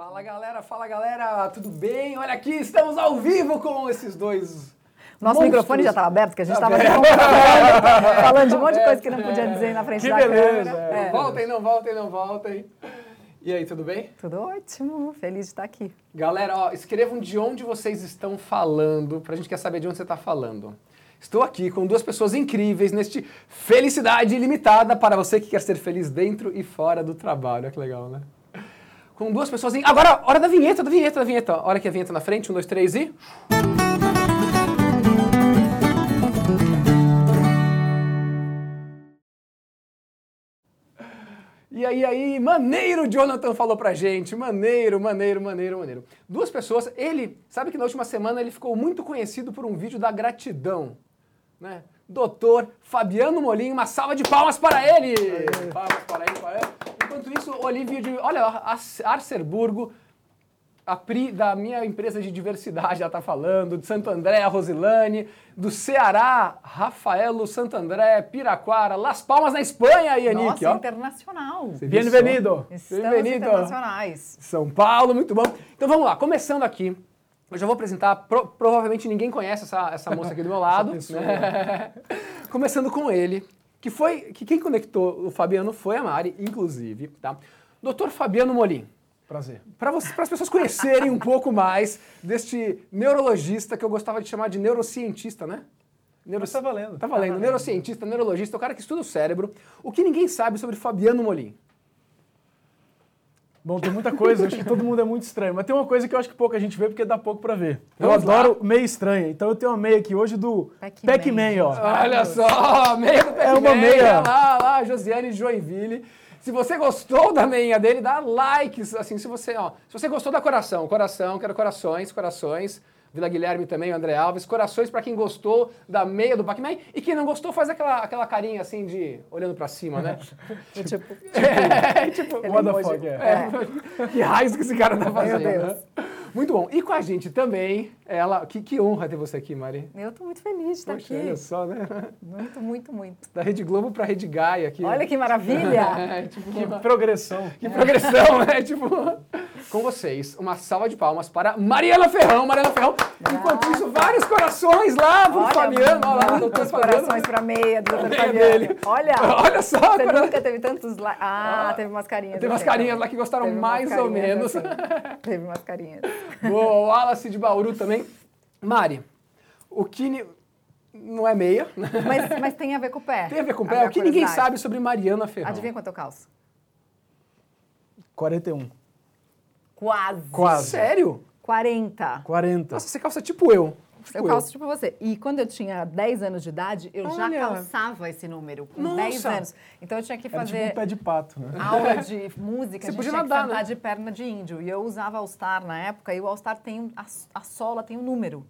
Fala galera, fala galera, tudo bem? Olha aqui, estamos ao vivo com esses dois. Nosso monstros. microfone já estava aberto, porque a gente Tá estava aberto. falando de um monte de coisa que não podia dizer na frente Que da beleza! câmera. é. É. Voltem, não voltem, não voltem. E aí, tudo bem? Tudo ótimo, feliz de estar aqui. Galera, ó, escrevam de onde vocês estão falando, pra gente quer saber de onde você está falando. Estou aqui com duas pessoas incríveis neste Felicidade Ilimitada para você que quer ser feliz dentro e fora do trabalho. Olha que legal, né? Com duas pessoas. In... Agora, hora da vinheta, da vinheta, da vinheta. Hora que a vinheta na frente, um, dois, três e. E aí, aí, maneiro, Jonathan falou pra gente. Maneiro, maneiro, maneiro, maneiro. Duas pessoas. Ele, sabe que na última semana ele ficou muito conhecido por um vídeo da gratidão, né? Doutor Fabiano Molim, uma salva de palmas para ele! Palmas para ele, para ele. Enquanto isso, Olívio de. Olha lá, Arcerburgo, a Pri da minha empresa de diversidade já está falando, de Santo André, a Rosilane, do Ceará, Rafaelo, Santo André, Piraquara, Las Palmas na Espanha, Yannick, Nossa, ó. internacional. Bem-vindo. internacionais. São Paulo, muito bom. Então vamos lá, começando aqui. Eu já vou apresentar, pro- provavelmente ninguém conhece essa, essa moça aqui do meu lado. né? Começando com ele, que foi, que quem conectou o Fabiano foi a Mari, inclusive, tá? Doutor Fabiano Molim, Prazer. para as pessoas conhecerem um pouco mais deste neurologista que eu gostava de chamar de neurocientista, né? Neuro... Mas tá valendo. Tá valendo. Neurocientista, neurologista, o cara que estuda o cérebro. O que ninguém sabe sobre Fabiano Molim? Bom, tem muita coisa, acho que todo mundo é muito estranho. Mas tem uma coisa que eu acho que pouca gente vê, porque dá pouco pra ver. Eu Vamos lá. adoro meia estranha. Então eu tenho uma meia aqui hoje do Pac-Man. Pac-Man, ó. Olha só, meia do É uma Pac-Man, meia. olha Lá, lá, Josiane Joinville. Se você gostou da meia dele, dá likes, assim, se você, ó, se você gostou da coração, coração, quero corações, corações. Vila Guilherme também, o André Alves, corações pra quem gostou da meia do Pac-Man e quem não gostou faz aquela, aquela carinha assim de olhando pra cima, né? Tipo, É, tipo, Aquele What the fuck, é. é. Que raios que esse cara tá fazendo, Deus. né? Muito bom. E com a gente também, ela, que, que honra ter você aqui, Mari. eu tô muito feliz de estar Poxa, aqui. olha só, né? Muito, muito, muito. Da Rede Globo pra Rede Gaia aqui. Olha que maravilha! É, tipo, Que progressão. que progressão, né? Tipo, com vocês, uma salva de palmas para Mariana Ferrão. Mariana Ferrão. Enquanto isso, vários corações lá pro Olha, Fabiano. Olha lá, doutor Fabiano. corações pra meia do meia Fabiano. dele. Olha! Olha só, Você cara. nunca teve tantos likes. Ah, teve umas carinhas. Tem umas carinhas lá que gostaram Teve mais ou menos. assim. Teve umas carinhas. Boa, o Wallace de Bauru também. Mari, o que ni- não é meia, né? Mas, mas tem a ver com o pé. tem a ver com o pé. O que ninguém sabe sobre Mariana Ferrão? Adivinha quanto eu calço? 41. Quase. Quase. Sério? 40. 40. Nossa, você calça tipo eu. Tipo Eu calço tipo você. E quando eu tinha 10 anos de idade, eu já Olha. calçava esse número, com Nossa. 10 anos. Então eu tinha que Era tipo fazer um pé de pato, né? aula de música, Você a gente podia tinha nadar, que né? de perna de índio. E eu usava All-Star na época, e o All-Star tem, um- a, a sola tem um número.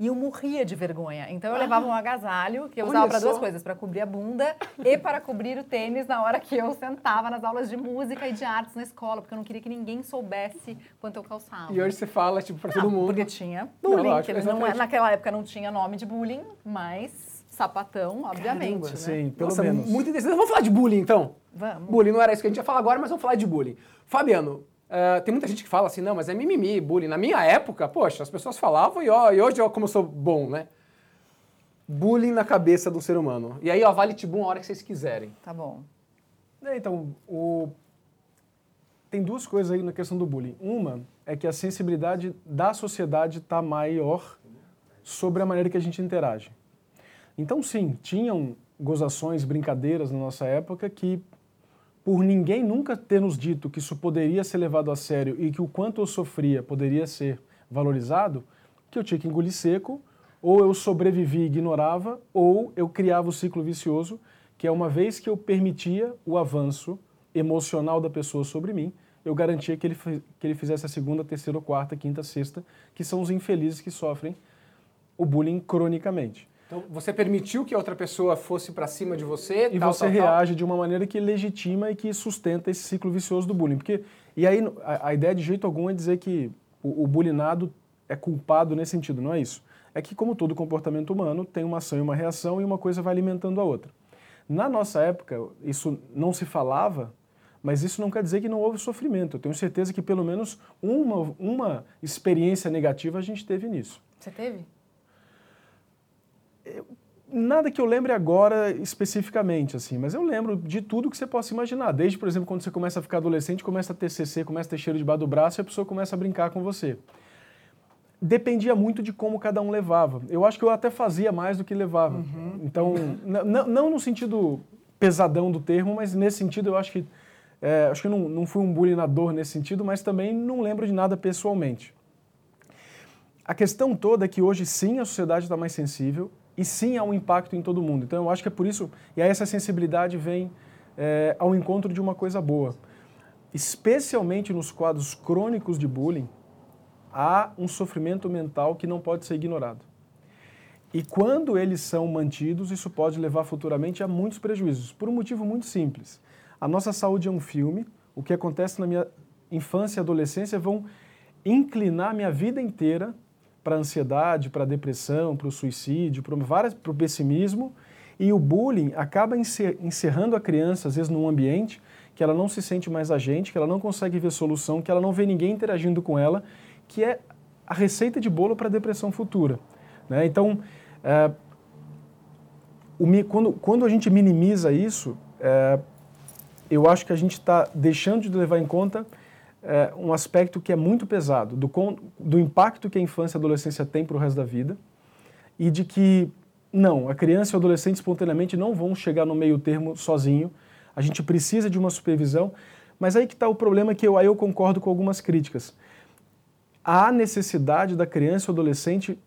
E eu morria de vergonha. Então eu levava um agasalho, que eu Olha usava para duas coisas, para cobrir a bunda e para cobrir o tênis na hora que eu sentava nas aulas de música e de artes na escola, porque eu não queria que ninguém soubesse quanto eu calçava. E hoje você fala, tipo, pra todo Não, mundo. Porque tinha Não, bullying, lógico, que eles não, naquela época não tinha nome de bullying, mas sapatão, obviamente. Caramba, né? Sim, pelo Nossa, menos. muito interessante. Vamos falar de bullying, então? Vamos. Bullying não era isso que a gente ia falar agora, mas vamos falar de bullying. Fabiano, eh, tem muita gente que fala assim, não, mas é mimimi, bullying. Na minha época, poxa, as pessoas falavam e, ó, e hoje, ó, como eu sou bom, né? Bullying na cabeça do ser humano. E aí, ó, vale tibum a hora que vocês quiserem. Tá bom. É, então, o... tem duas coisas aí na questão do bullying. Uma é que a sensibilidade da sociedade está maior sobre a maneira que a gente interage. Então, sim, tinham gozações, brincadeiras na nossa época que, por ninguém nunca ter nos dito que isso poderia ser levado a sério e que o quanto eu sofria poderia ser valorizado, que eu tinha que engolir seco, ou eu sobrevivi e ignorava, ou eu criava o ciclo vicioso, que é uma vez que eu permitia o avanço emocional da pessoa sobre mim, eu garantia que ele, que ele fizesse a segunda, terceira, quarta, quinta, sexta, que são os infelizes que sofrem o bullying cronicamente. Então, você permitiu que a outra pessoa fosse pra cima de você, E tal, você tal, tal. reage de uma maneira que legitima e que sustenta esse ciclo vicioso do bullying. Porque, e aí, a, a ideia de jeito algum é dizer que o, o bullyingado é culpado nesse sentido, não é isso. É que, como todo comportamento humano, tem uma ação e uma reação e uma coisa vai alimentando a outra. Na nossa época, isso não se falava, Mas isso não quer dizer que não houve sofrimento. Eu tenho certeza que pelo menos uma, uma experiência negativa a gente teve nisso. Você teve? Nada que eu lembre agora especificamente, assim, mas eu lembro de tudo que você possa imaginar. Desde, por exemplo, quando você começa a ficar adolescente, começa a ter CC, começa a ter cheiro debaixo do braço e a pessoa começa a brincar com você. Dependia muito de como cada um levava. Eu acho que eu até fazia mais do que levava. Uhum. Então, não no sentido pesadão do termo, mas nesse sentido eu acho que é, acho que não, não fui um bulinador nesse sentido, mas também não lembro de nada pessoalmente. A questão toda é que hoje sim a sociedade está mais sensível e sim há um impacto em todo mundo. Então eu acho que é por isso, e aí essa sensibilidade vem é, ao encontro de uma coisa boa. Especialmente nos quadros crônicos de bullying, há um sofrimento mental que não pode ser ignorado. E quando eles são mantidos, isso pode levar futuramente a muitos prejuízos, por um motivo muito simples. A Nossa Saúde é um filme, o que acontece na minha infância e adolescência vão inclinar minha vida inteira para a ansiedade, para a depressão, para o suicídio, para o pessimismo. E o bullying acaba encerrando a criança, às vezes, num ambiente que ela não se sente mais agente, que ela não consegue ver solução, que ela não vê ninguém interagindo com ela, que é a receita de bolo para a depressão futura. Né? Então, é, o, quando, quando a gente minimiza isso, é, eu acho que a gente está deixando de levar em conta é, um aspecto que é muito pesado, do, do impacto que a infância e a adolescência tem para o resto da vida, e de que, não, a criança e o adolescente espontaneamente não vão chegar no meio termo sozinho, a gente precisa de uma supervisão, mas aí que está o problema que eu, aí eu concordo com algumas críticas. Há necessidade da criança e do adolescente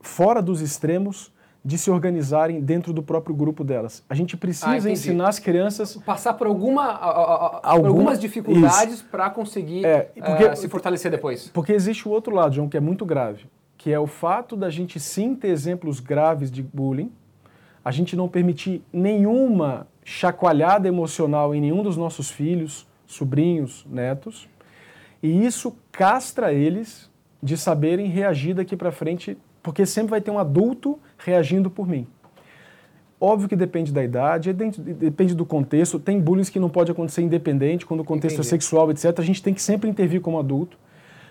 fora dos extremos de se organizarem dentro do próprio grupo delas. A gente precisa ah, ensinar as crianças passar por alguma, alguma algumas dificuldades para conseguir é, porque, uh, se fortalecer depois. Porque existe o outro lado, João, que é muito grave, que é o fato da gente sim ter exemplos graves de bullying, a gente não permitir nenhuma chacoalhada emocional em nenhum dos nossos filhos, sobrinhos, netos, e isso castra eles de saberem reagir daqui para frente porque sempre vai ter um adulto reagindo por mim. Óbvio que depende da idade, depende do contexto. Tem bullying que não pode acontecer independente, quando o contexto Entendi. é sexual, etc. A gente tem que sempre intervir como adulto.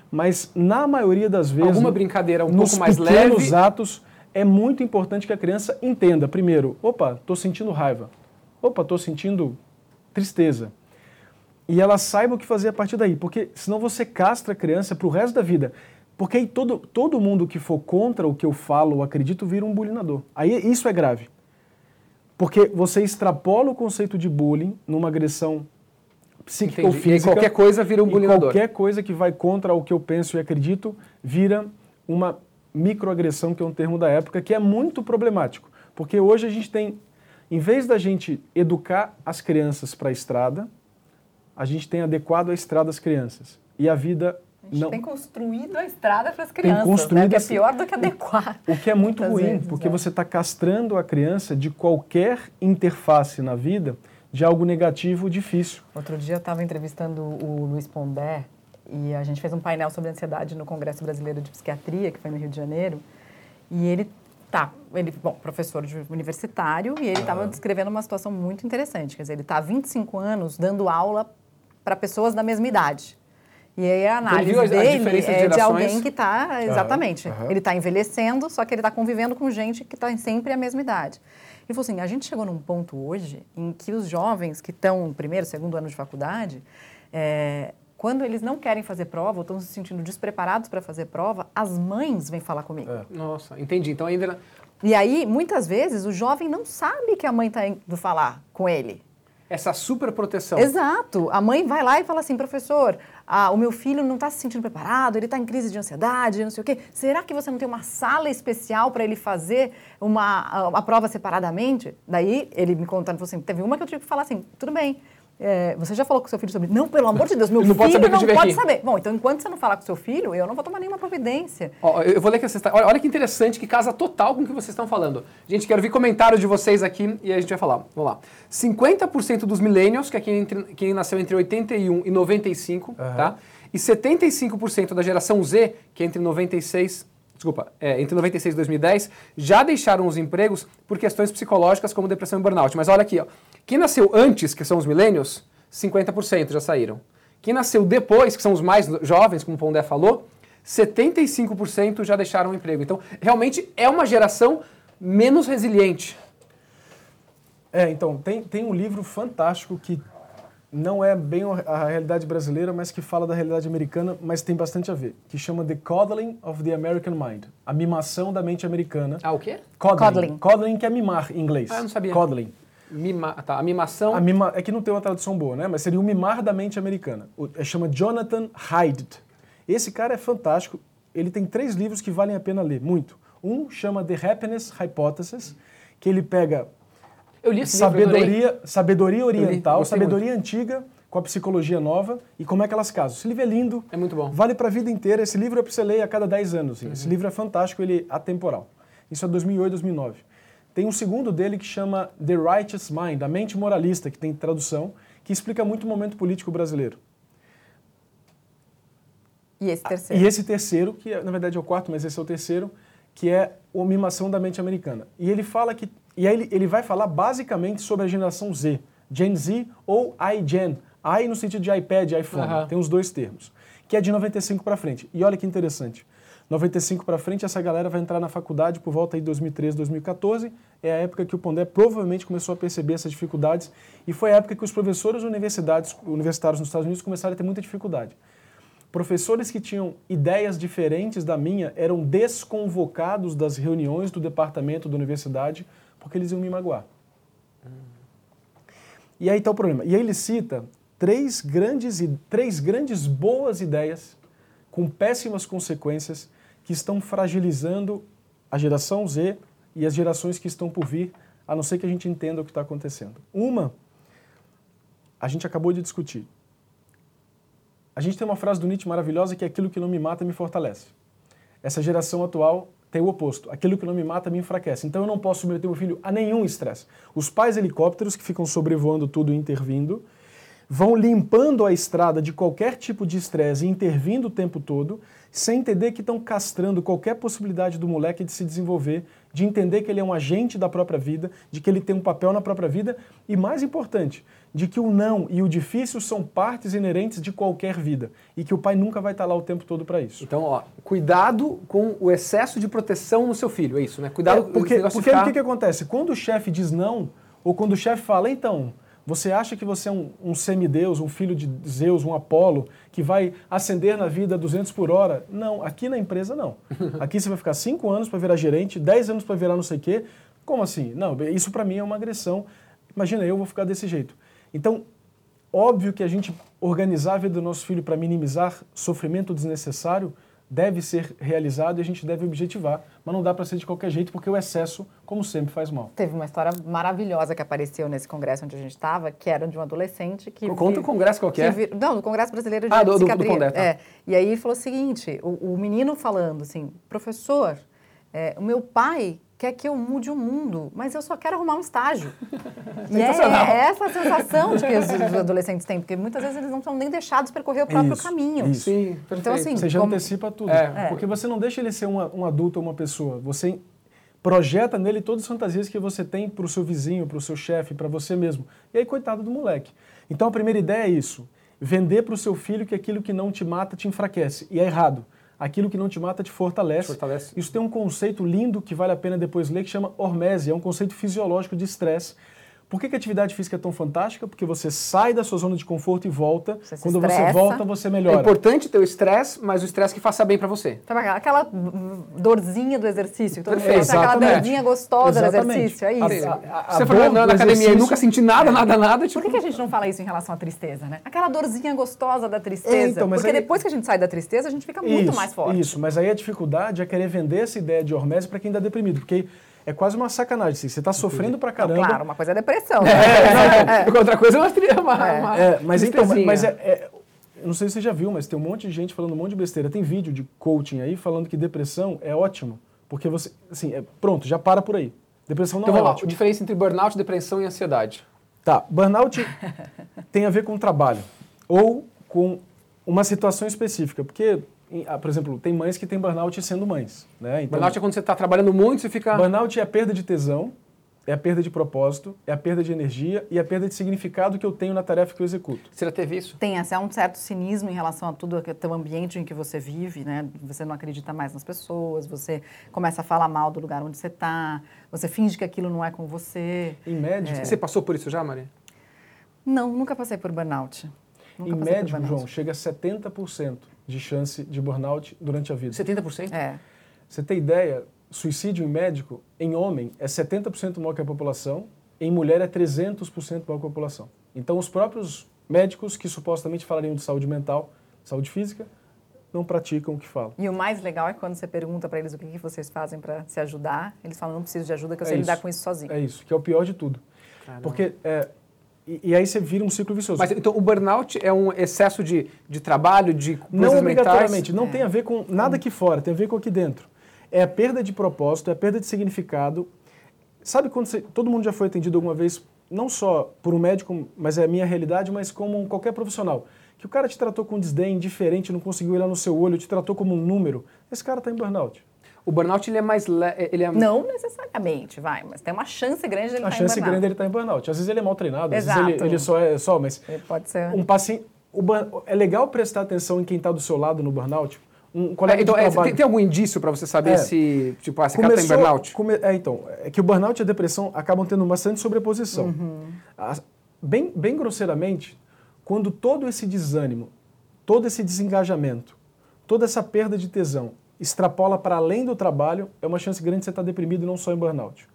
Mas na maioria das vezes. Alguma brincadeira um pouco mais leve. Nos atos, é muito importante que a criança entenda. Primeiro, opa, estou sentindo raiva. Opa, estou sentindo tristeza. E ela saiba o que fazer a partir daí. Porque senão você castra a criança para o resto da vida. Porque aí todo, todo mundo que for contra o que eu falo ou acredito vira um bulinador. Aí isso é grave. Porque você extrapola o conceito de bullying numa agressão psíquica Entendi. ou física. E qualquer coisa vira um bulinador. qualquer coisa que vai contra o que eu penso e acredito vira uma microagressão, que é um termo da época, que é muito problemático. Porque hoje a gente tem, em vez da gente educar as crianças para a estrada, a gente tem adequado a estrada às crianças. E a vida a gente não, tem construído a estrada para as crianças, tem construído né? que é pior do que adequar. O que é muito ruim, vezes, porque é. você está castrando a criança de qualquer interface na vida de algo negativo difícil. Outro dia eu estava entrevistando o Luiz Pondé e a gente fez um painel sobre ansiedade no Congresso Brasileiro de Psiquiatria, que foi no Rio de Janeiro, e ele tá, ele, bom, professor universitário, e ele estava descrevendo uma situação muito interessante, quer dizer, ele está há 25 anos dando aula para pessoas da mesma idade. E aí a análise dele a é de alguém que está, exatamente, uhum. ele está envelhecendo, só que ele está convivendo com gente que está sempre a mesma idade. Ele falou assim, a gente chegou num ponto hoje em que os jovens que estão no primeiro, segundo ano de faculdade, é, quando eles não querem fazer prova ou estão se sentindo despreparados para fazer prova, as mães vêm falar comigo. É. Nossa, entendi. Então ainda... E aí, muitas vezes, o jovem não sabe que a mãe está indo falar com ele essa super proteção. Exato. A mãe vai lá e fala assim, professor, ah, o meu filho não está se sentindo preparado, ele está em crise de ansiedade, não sei o quê. Será que você não tem uma sala especial para ele fazer uma, uma prova separadamente? Daí ele me contando, falou assim, teve uma que eu tive que falar assim, tudo bem, é, você já falou com seu filho sobre. Não, pelo amor de Deus, meu não filho pode saber não pode aqui. saber. Bom, então enquanto você não falar com seu filho, eu não vou tomar nenhuma providência. Ó, eu vou ler que vocês olha, olha que interessante, que casa total com o que vocês estão falando. Gente, quero ver comentários de vocês aqui e a gente vai falar. Vamos lá. 50% dos millennials, que é quem, entre, quem nasceu entre 81 e 95, uhum. tá? E 75% da geração Z, que é entre 96 desculpa, é, entre 96 e 2010, já deixaram os empregos por questões psicológicas como depressão e burnout. Mas olha aqui, ó, Quem nasceu antes, que são os millennials, 50% já saíram. Quem nasceu depois, que são os mais jovens, como o Pondé falou, 75% já deixaram o emprego. Então, realmente é uma geração menos resiliente. É, então, tem, tem um livro fantástico que não é bem a realidade brasileira, mas que fala da realidade americana, mas tem bastante a ver, que chama The Coddling of the American Mind, a mimação da mente americana. Ah, o quê? Coddling. Coddling, Coddling que é mimar em inglês. Ah, eu não sabia. Coddling. Mima, tá, a mimação... A mima, é que não tem uma tradução boa, né? Mas seria o mimar da mente americana. O, é, chama Jonathan Haidt. Esse cara é fantástico. Ele tem três livros que valem a pena ler, muito. Um chama The Happiness Hypothesis, que ele pega sabedoria, livro, sabedoria oriental, li, sabedoria muito. antiga com a psicologia nova e como é que elas casam. Esse livro é lindo. É muito bom. Vale para a vida inteira. Esse livro é para você ler a cada 10 anos. Uhum. Esse livro é fantástico, ele é atemporal. Isso é 2008, 2009. Tem um segundo dele que chama The Righteous Mind, a mente moralista, que tem tradução, que explica muito o momento político brasileiro. E esse terceiro? E esse terceiro, que é, na verdade é o quarto, mas esse é o terceiro, que é a mimação da mente americana. E ele fala que e aí ele, ele vai falar basicamente sobre a geração Z, Gen Z ou iGen. I no sentido de iPad, iPhone, uhum. tem os dois termos, que é de 95 para frente. E olha que interessante. 95 para frente, essa galera vai entrar na faculdade por volta de 2013, 2014. É a época que o Pondé provavelmente começou a perceber essas dificuldades e foi a época que os professores universitários, universitários nos Estados Unidos começaram a ter muita dificuldade. Professores que tinham ideias diferentes da minha eram desconvocados das reuniões do departamento da universidade porque eles iam me magoar. E aí está o problema. E aí ele cita três grandes, três grandes boas ideias com péssimas consequências que estão fragilizando a geração Z e as gerações que estão por vir, a não ser que a gente entenda o que está acontecendo. Uma, a gente acabou de discutir. A gente tem uma frase do Nietzsche maravilhosa que é aquilo que não me mata me fortalece. Essa geração atual tem o oposto. Aquilo que não me mata me enfraquece. Então eu não posso submeter meu filho a nenhum estresse. Os pais helicópteros que ficam sobrevoando tudo e intervindo vão limpando a estrada de qualquer tipo de estresse e intervindo o tempo todo, sem entender que estão castrando qualquer possibilidade do moleque de se desenvolver, de entender que ele é um agente da própria vida, de que ele tem um papel na própria vida e, mais importante, de que o não e o difícil são partes inerentes de qualquer vida e que o pai nunca vai estar lá o tempo todo para isso. Então, ó, cuidado com o excesso de proteção no seu filho, é isso, né? Cuidado é, porque, porque ficar... o que, que acontece? Quando o chefe diz não, ou quando o chefe fala, então, você acha que você é um, um semideus, um filho de Zeus, um Apolo, que vai ascender na vida 200 por hora? Não, aqui na empresa não. Aqui você vai ficar 5 anos para virar gerente, 10 anos para virar não sei o quê. Como assim? Não, isso para mim é uma agressão. Imagina, eu vou ficar desse jeito. Então, óbvio que a gente organizar a vida do nosso filho para minimizar sofrimento desnecessário deve ser realizado e a gente deve objetivar, mas não dá para ser de qualquer jeito porque o excesso, como sempre, faz mal. Teve uma história maravilhosa que apareceu nesse congresso onde a gente estava, que era de um adolescente que conta o congresso qual que? Vir, não, do Congresso Brasileiro de ah, do, Psiquiatria. Do, do Condé, tá. é. E aí ele falou o seguinte, o, o menino falando assim, professor, é, o meu pai quer que eu mude o mundo, mas eu só quero arrumar um estágio. e é, é, essa a sensação de que os, os, adolescentes têm, porque muitas vezes eles não são nem deixados percorrer o próprio isso, caminho. Isso. Sim, então, assim, você já como... antecipa tudo. É. Porque você não deixa ele ser uma, um adulto ou uma pessoa. Você projeta nele todas as fantasias que você tem para o seu vizinho, para o seu chefe, para você mesmo. E aí, coitado do moleque. Então, a primeira ideia é isso. Vender para o seu filho que aquilo que não te mata te enfraquece. E é errado aquilo que não te mata te fortalece. fortalece. Isso tem um conceito lindo que vale a pena depois ler, que chama hormese, é um conceito fisiológico de estresse por que, que, a atividade física é tão fantástica? Porque você sai da sua zona de conforto e volta. Você Quando estressa. você volta, você melhora. É importante ter o estresse, mas o estresse que faça bem para você. Então, aquela dorzinha do exercício. Todo Perfeito. Aquela dorzinha gostosa Exatamente. do exercício. É isso. A, a, a você foi na academia e nunca senti nada, nada, nada. Tipo... Por que, que, a gente não fala isso em relação à tristeza, né? Aquela dorzinha gostosa da tristeza. É, então, Porque aí... depois que a gente sai da tristeza, a gente fica muito isso, mais forte. Isso, mas aí a dificuldade é querer vender essa ideia de hormese para quem está deprimido. Porque é quase uma sacanagem. Assim. Você está sofrendo pra caramba. Não, claro, uma coisa é depressão. É, é, é. Outra coisa é uma, uma, é. uma é, mas então, mas é, é, não sei se você já viu, mas tem um monte de gente falando um monte de besteira. Tem vídeo de coaching aí falando que depressão é ótimo, porque você, assim, é, pronto, já para por aí. Depressão não então, é vamos ótimo. A diferença entre burnout, depressão e ansiedade. Tá, burnout tem a ver com trabalho ou com uma situação específica, porque por exemplo, tem mães que têm burnout sendo mães. Né? Então, burnout é quando você está trabalhando muito, você fica. Burnout é a perda de tesão, é a perda de propósito, é a perda de energia e a perda de significado que eu tenho na tarefa que eu executo. Você já teve isso? Tem, assim, há um certo cinismo em relação a tudo, o teu ambiente em que você vive, né? Você não acredita mais nas pessoas, você começa a falar mal do lugar onde você está, você finge que aquilo não é com você. Em médico, Você passou por isso já, Maria? Não, nunca passei por burnout. Nunca em burnout. João, chega a 70% de chance de burnout durante a vida. 70%? É. Você tem ideia, suicídio em médico, em homem, é 70% maior que a população, em mulher é 300% maior que a população. Então, os próprios médicos que supostamente falariam de saúde mental, saúde física, não praticam o que falam. E o mais legal é quando você pergunta para eles o que, que vocês fazem para se ajudar, eles falam, não preciso de ajuda, que eu É sei isso. lidar com isso sozinho. É isso, que é o pior de tudo. Caramba. Porque, é, e, e aí você vira um ciclo vicioso. Mas então o burnout é um excesso de, de trabalho, de coisas Não obrigatoriamente, mentais? não tem a ver com nada aqui fora, tem a ver com aqui dentro. É a perda de propósito, é a perda de significado. Sabe quando você, todo mundo já foi atendido alguma vez, não só por um médico, mas é a minha realidade, mas como qualquer profissional, que o cara te tratou com desdém, indiferente, não conseguiu olhar no seu olho, te tratou como um número. Esse cara está em burnout. O burnout ele é mais le... ele é Não necessariamente, vai, mas tem uma chance grande de ele A estar chance em grande é burnout. ele estar em burnout. Às vezes ele é mal treinado, às vezes Exato. ele, ele só é só, mas Ele Pode ser. um paciente, o burn- é legal prestar atenção em quem está do seu lado no burnout. Um colega É, então, de é, tem, tem algum indício para você saber É. se, tipo, ah, esse cara tá em burnout? come- é, então, é que o burnout e a depressão acabam tendo bastante sobreposição. As- bem, bem grosseiramente, quando todo esse desânimo, todo esse desengajamento, toda essa perda de tesão extrapola para além do trabalho, é uma chance grande de você estar deprimido e não só em burnout.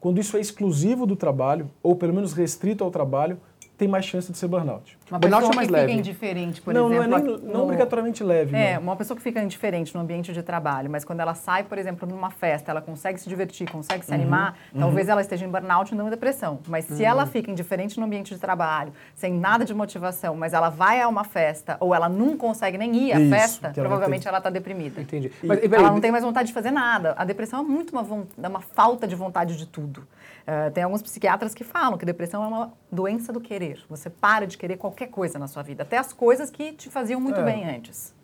Quando isso é exclusivo do trabalho, ou pelo menos restrito ao trabalho, tem mais chance de ser burnout. Uma Burnout pessoa é mais que leve. fica indiferente, por não, exemplo. não é nem, não no- obrigatoriamente leve. É, não. uma pessoa que fica indiferente no ambiente de trabalho, mas quando ela sai, por exemplo, numa festa, ela consegue se divertir, consegue Uhum, se animar, talvez ela esteja em burnout e não em depressão. Mas se Uhum. ela fica indiferente no ambiente de trabalho, sem nada de motivação, mas ela vai a uma festa ou ela não consegue nem ir à Isso, festa, provavelmente ela está deprimida. Entendi. Mas, e, Ela não tem mais vontade de fazer nada. A depressão é muito uma, é uma falta de vontade de tudo. Eh, tem alguns psiquiatras que falam que depressão é uma doença do querer. Você para de querer qualquer coisa na sua vida, até as coisas que te faziam muito É. bem antes.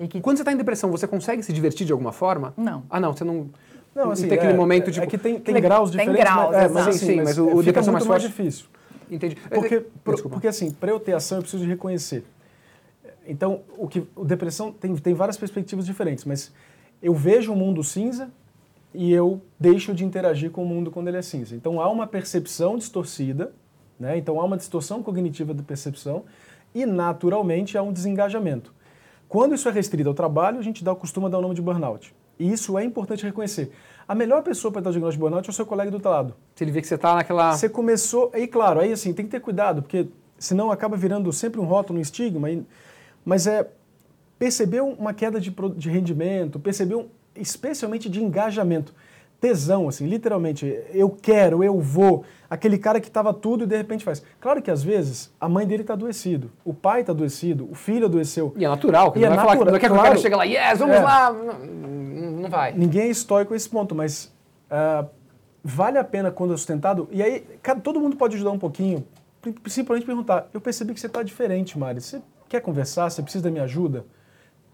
E que Quando você está em depressão, você consegue se divertir de alguma forma? Não. Ah, não, você não. Não, assim, tem aquele é, momento é, tipo. é que tem, tem Tem- graus tem diferentes, graus, mas, é, mas assim, Sim, mas mas o- é, depressão muito mais mais difícil. Entendi. Porque, Eh, por- porque assim, para eu ter ação, eu preciso de reconhecer. Então, o que o depressão tem, tem várias perspectivas diferentes, mas eu vejo o mundo cinza e eu deixo de interagir com o mundo quando ele é cinza. Então, há uma percepção distorcida, né? então há uma distorção cognitiva da percepção e, naturalmente, há um desengajamento. Quando isso é restrito ao trabalho, a gente dá, costuma dar o nome de burnout. E isso é importante reconhecer. A melhor pessoa para dar o diagnóstico de burnout é o seu colega do outro lado. Se ele vê que você está naquela. Você começou, aí claro, aí assim, tem que ter cuidado, porque senão acaba virando sempre um rótulo, um estigma, e- mas é percebeu uma queda de, de rendimento, percebeu especialmente de engajamento, tesão, assim, literalmente, eu quero, eu vou, aquele cara que estava tudo e de repente faz. Claro que às vezes a mãe dele está adoecido, o pai está adoecido, o filho adoeceu. E é natural, que E não é vai falar que natural, pouco o claro. cara chega lá, yes, vamos É. lá. Não, não- vai. Ninguém é estoico a esse ponto, mas ah, vale a pena quando é sustentado. E aí, cara, todo mundo pode ajudar um pouquinho. Pri- Simplesmente perguntar: eu percebi que você está diferente, Mari. Você quer conversar? Você precisa da minha ajuda?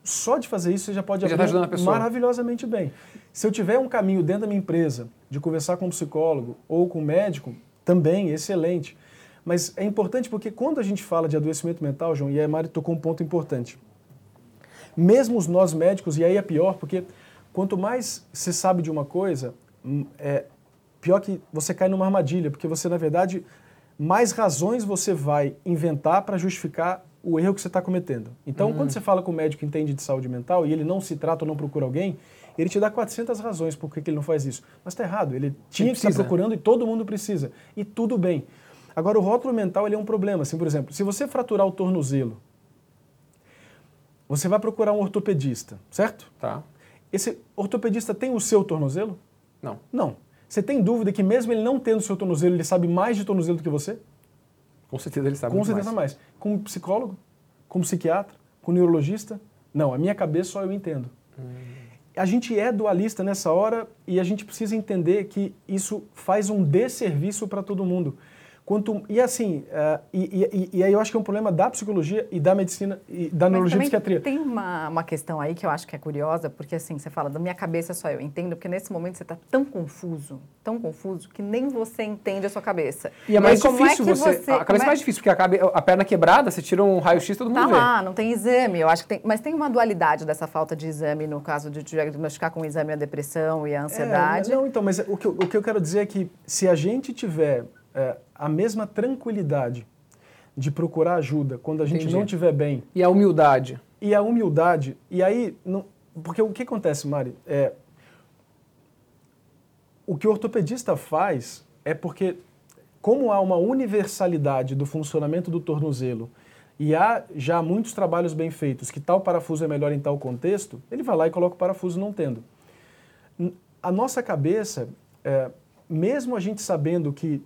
Só de fazer isso você já pode Já tá abrir maravilhosamente bem. Se eu tiver um caminho dentro da minha empresa de conversar com um psicólogo ou com um médico, também excelente. Mas é importante porque quando a gente fala de adoecimento mental, João, e a Mari tocou um ponto importante. Mesmo nós médicos, e aí é pior, porque quanto mais você sabe de uma coisa, hum, é pior que você cai numa armadilha, porque você, na verdade, mais razões você vai inventar para justificar o erro que você está cometendo. Então, quando você fala com o médico que entende de saúde mental e ele não se trata ou não procura alguém, ele te dá 400 razões por que ele não faz isso. Mas está errado, ele tinha que estar precisa. procurando e todo mundo precisa. E tudo bem. Agora, o rótulo mental ele é um problema. Assim, por exemplo, se você fraturar o tornozelo, você vai procurar um ortopedista, certo? Tá. Esse ortopedista tem o seu tornozelo? Não. Não. Você tem dúvida que mesmo ele não tendo o seu tornozelo, ele sabe mais de tornozelo do que você? Com certeza ele sabe Com certeza mais. Com um psicólogo? Com um psiquiatra? Com um neurologista? Não, a minha cabeça só eu entendo. A gente é dualista nessa hora e a gente precisa entender que isso faz um desserviço para todo mundo. Quanto, e assim, uh, e, e, e, aí eu acho que é um problema da psicologia e da medicina e da Mas neurologia e psiquiatria. Tem uma, uma questão aí que eu acho que é curiosa, porque assim, você fala, da minha cabeça só eu entendo, porque nesse momento você está tão confuso, tão confuso, que nem você entende a sua cabeça. E é mais aí, como difícil é você, você. A cabeça como é mais difícil, porque a, cabe, a perna quebrada, você tira um raio-x todo mundo Tá vê. lá, não tem exame. Eu acho que tem, mas tem uma dualidade dessa falta de exame no caso de diagnosticar com o exame a depressão e a ansiedade. É, não, então, mas o que, eu, o que eu quero dizer é que se a gente tiver é, a mesma tranquilidade de procurar ajuda quando a gente Entendi. não estiver bem E a humildade. e a humildade, e aí, não, porque o que acontece, Mari, é o que o ortopedista faz é porque como há uma universalidade do funcionamento do tornozelo e há já muitos trabalhos bem feitos que tal parafuso é melhor em tal contexto, ele vai lá e coloca o parafuso não tendo. A nossa cabeça, é, mesmo a gente sabendo que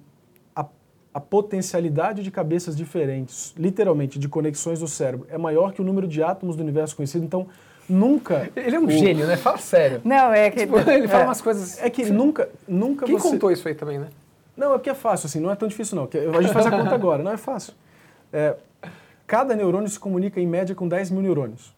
a, potencialidade de cabeças diferentes, literalmente de conexões do cérebro, é maior que o número de átomos do universo conhecido, então nunca. Ele é um o- gênio, né? Fala sério. Não, é que. Tipo, ele fala é, umas coisas... É que nunca, nunca Quem você. contou isso aí também, né? Não, é porque é fácil, assim, não é tão difícil não. A gente faz a conta agora, não é fácil. É, cada neurônio se comunica em média com 10 mil neurônios.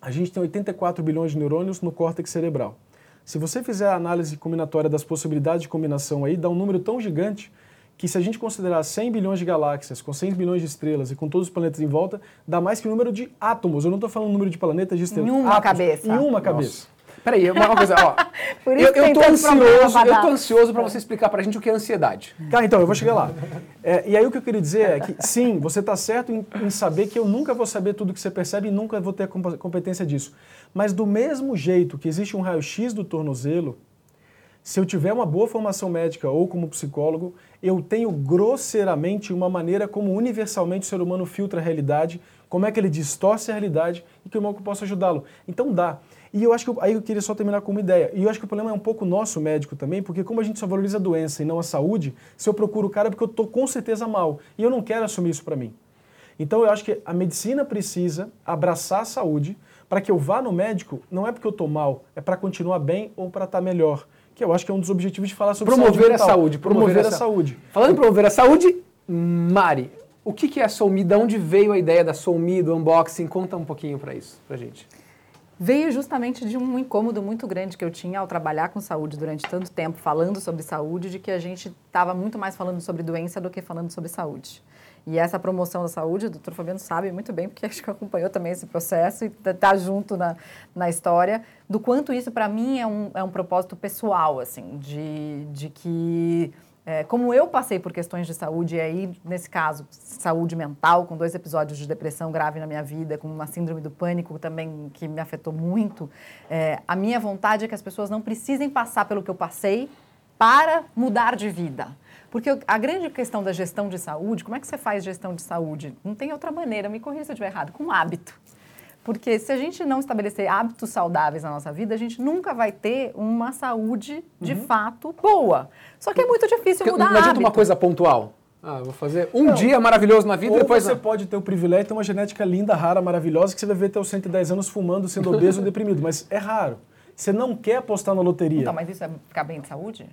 A gente tem 84 bilhões de neurônios no córtex cerebral. Se você fizer a análise combinatória das possibilidades de combinação aí, dá um número tão gigante que se a gente considerar 100 bilhões de galáxias, com 100 bilhões de estrelas e com todos os planetas em volta, dá mais que o número de átomos. Eu não estou falando número de planetas de estrelas. Em uma átomos, cabeça. Em uma cabeça. Peraí, uma uma coisa, ó. Por isso eu, eu tô ansioso, eu tô ansioso pra você explicar pra gente o que é ansiedade. Tá, então, eu vou chegar lá. É, e aí o que eu queria dizer é que, sim, você está certo em, em saber que eu nunca vou saber tudo que você percebe e nunca vou ter a competência disso. Mas do mesmo jeito que existe um raio-x do tornozelo, se eu tiver uma boa formação médica ou como psicólogo, eu tenho grosseiramente uma maneira como universalmente o ser humano filtra a realidade, como é que ele distorce a realidade e como é que eu posso ajudá-lo. Então dá. E eu acho que eu- aí eu queria só terminar com uma ideia. E eu acho que o problema é um pouco nosso médico também, porque como a gente só valoriza a doença e não a saúde, se eu procuro o cara é porque eu estou com certeza mal. E eu não quero assumir isso para mim. Então eu acho que a medicina precisa abraçar a saúde para que eu vá no médico, não é porque eu estou mal, é para continuar bem ou para estar melhor. Que eu acho que é um dos objetivos de falar sobre Promover saúde a saúde, Promover, promover a a sa- saúde. Falando em promover a saúde, Mari, o que, que é a Soulme? De onde veio a ideia da Soulme, do unboxing? Conta um pouquinho pra isso, pra gente. Veio justamente de um incômodo muito grande que eu tinha ao trabalhar com saúde durante tanto tempo, falando sobre saúde, de que a gente estava muito mais falando sobre doença do que falando sobre saúde. E essa promoção da saúde, o doutor Fabiano sabe muito bem, porque acho que acompanhou também esse processo e está junto na, na história, do quanto isso para mim é um, é um propósito pessoal, assim, de, de que é, como eu passei por questões de saúde, e aí, nesse caso, saúde mental, com dois episódios de depressão grave na minha vida, com uma síndrome do pânico também que me afetou muito, é, a minha vontade é que as pessoas não precisem passar pelo que eu passei para mudar de vida. Porque a grande questão da gestão de saúde, como é que você faz gestão de saúde? Não tem outra maneira, me corrija se eu estiver errado, com hábito. Porque se a gente não estabelecer hábitos saudáveis na nossa vida, a gente nunca vai ter uma saúde de fato boa. Só que é muito difícil Porque mudar não adianta hábito. uma coisa pontual. Ah, vou fazer um Não. dia maravilhoso na vida Ou e depois você não. pode ter o privilégio de ter uma genética linda, rara, maravilhosa, que você vai ver até os 110 anos fumando, sendo obeso ou deprimido. Mas é raro. Você não quer apostar na loteria. Então, mas isso é ficar bem de saúde?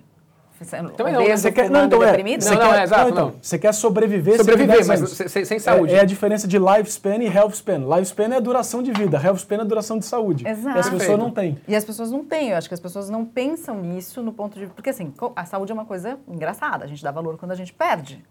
Também não, obeso, você quer- não, então é. deprimido? Não, Você não, quer, é exato, então, não. Você quer sobreviver, Sobreviver, 110 mas sem- sem- saúde. É, é a diferença de lifespan e health span. Lifespan é a duração de vida, health span é a duração de saúde. Exato. E as pessoas não têm. E as pessoas não têm, eu acho que as pessoas não pensam nisso no ponto de. Porque assim, a saúde é uma coisa engraçada, a gente dá valor quando a gente perde.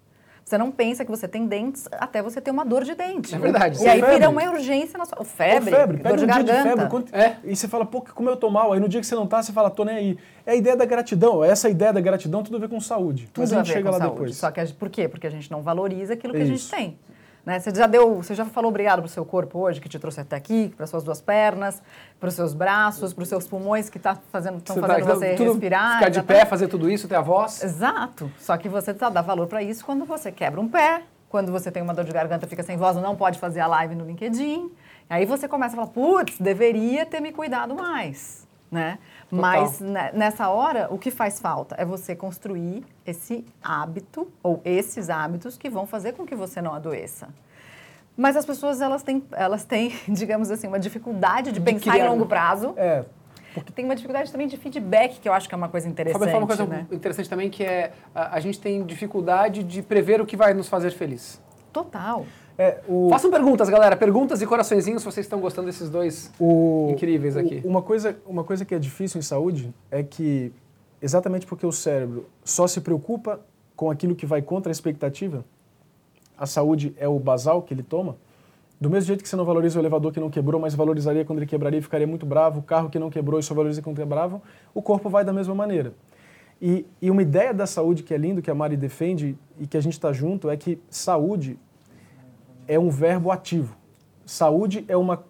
Você não pensa que você tem dentes até você ter uma dor de dente. É verdade. E aí febre. vira uma urgência na sua. Febre, febre, dor de um dia de garganta. febre, quanto- É. e você fala, pô, como eu tô mal. Aí no dia que você não tá, você fala, tô nem aí. É a ideia da gratidão. Essa ideia da gratidão tudo a ver com saúde. Tudo Mas a a gente ver chega com lá saúde. depois. Só que por quê? Porque a gente não valoriza aquilo que a gente Isso. tem. Né? Você já deu, você já falou obrigado pro seu corpo hoje, que te trouxe até aqui, para suas duas pernas, para os seus braços, para os seus pulmões que tá fazendo, estão fazendo tá- você tudo respirar. Ficar de já tá- pé, fazer tudo isso, ter a voz. Exato. Só que você tá, dá valor para isso quando você quebra um pé, quando você tem uma dor de garganta, fica sem voz, não pode fazer a live no LinkedIn. Aí você começa a falar, putz, deveria ter me cuidado mais, né? Mas né, nessa hora, o que faz falta é você construir esse hábito ou esses hábitos que vão fazer com que você não adoeça. Mas as pessoas elas têm, elas têm, digamos assim, uma dificuldade de, pensar em criar. longo prazo. É, Porque tem uma dificuldade também de feedback, que eu acho que é uma coisa interessante. Fala uma coisa né? interessante também, que é a, a gente tem dificuldade de prever o que vai nos fazer feliz. Total. É, o, Façam perguntas, galera. Perguntas e coraçõezinhos se vocês estão gostando desses dois o, incríveis aqui. o- uma, coisa, uma coisa que é difícil em saúde é que, exatamente porque o cérebro só se preocupa com aquilo que vai contra a expectativa, a saúde é o basal que ele toma. Do mesmo jeito que você não valoriza o elevador que não quebrou, mas valorizaria quando ele quebraria e ficaria muito bravo, o carro que não quebrou e só valoriza quando quebrava, o corpo vai da mesma maneira. E, e uma ideia da saúde que é lindo, que a Mari defende e que a gente está junto, é que saúde é um verbo ativo. Saúde é uma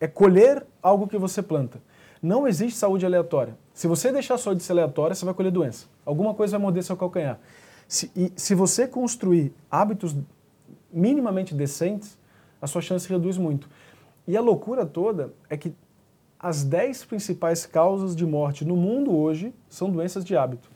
é colher algo que você planta. Não existe saúde aleatória. Se você deixar a saúde ser aleatória, você vai colher doença. Alguma coisa vai morder seu calcanhar. Se, e se você construir hábitos minimamente decentes, a sua chance reduz muito. E a loucura toda é que as 10 principais causas de morte no mundo hoje são doenças de hábito.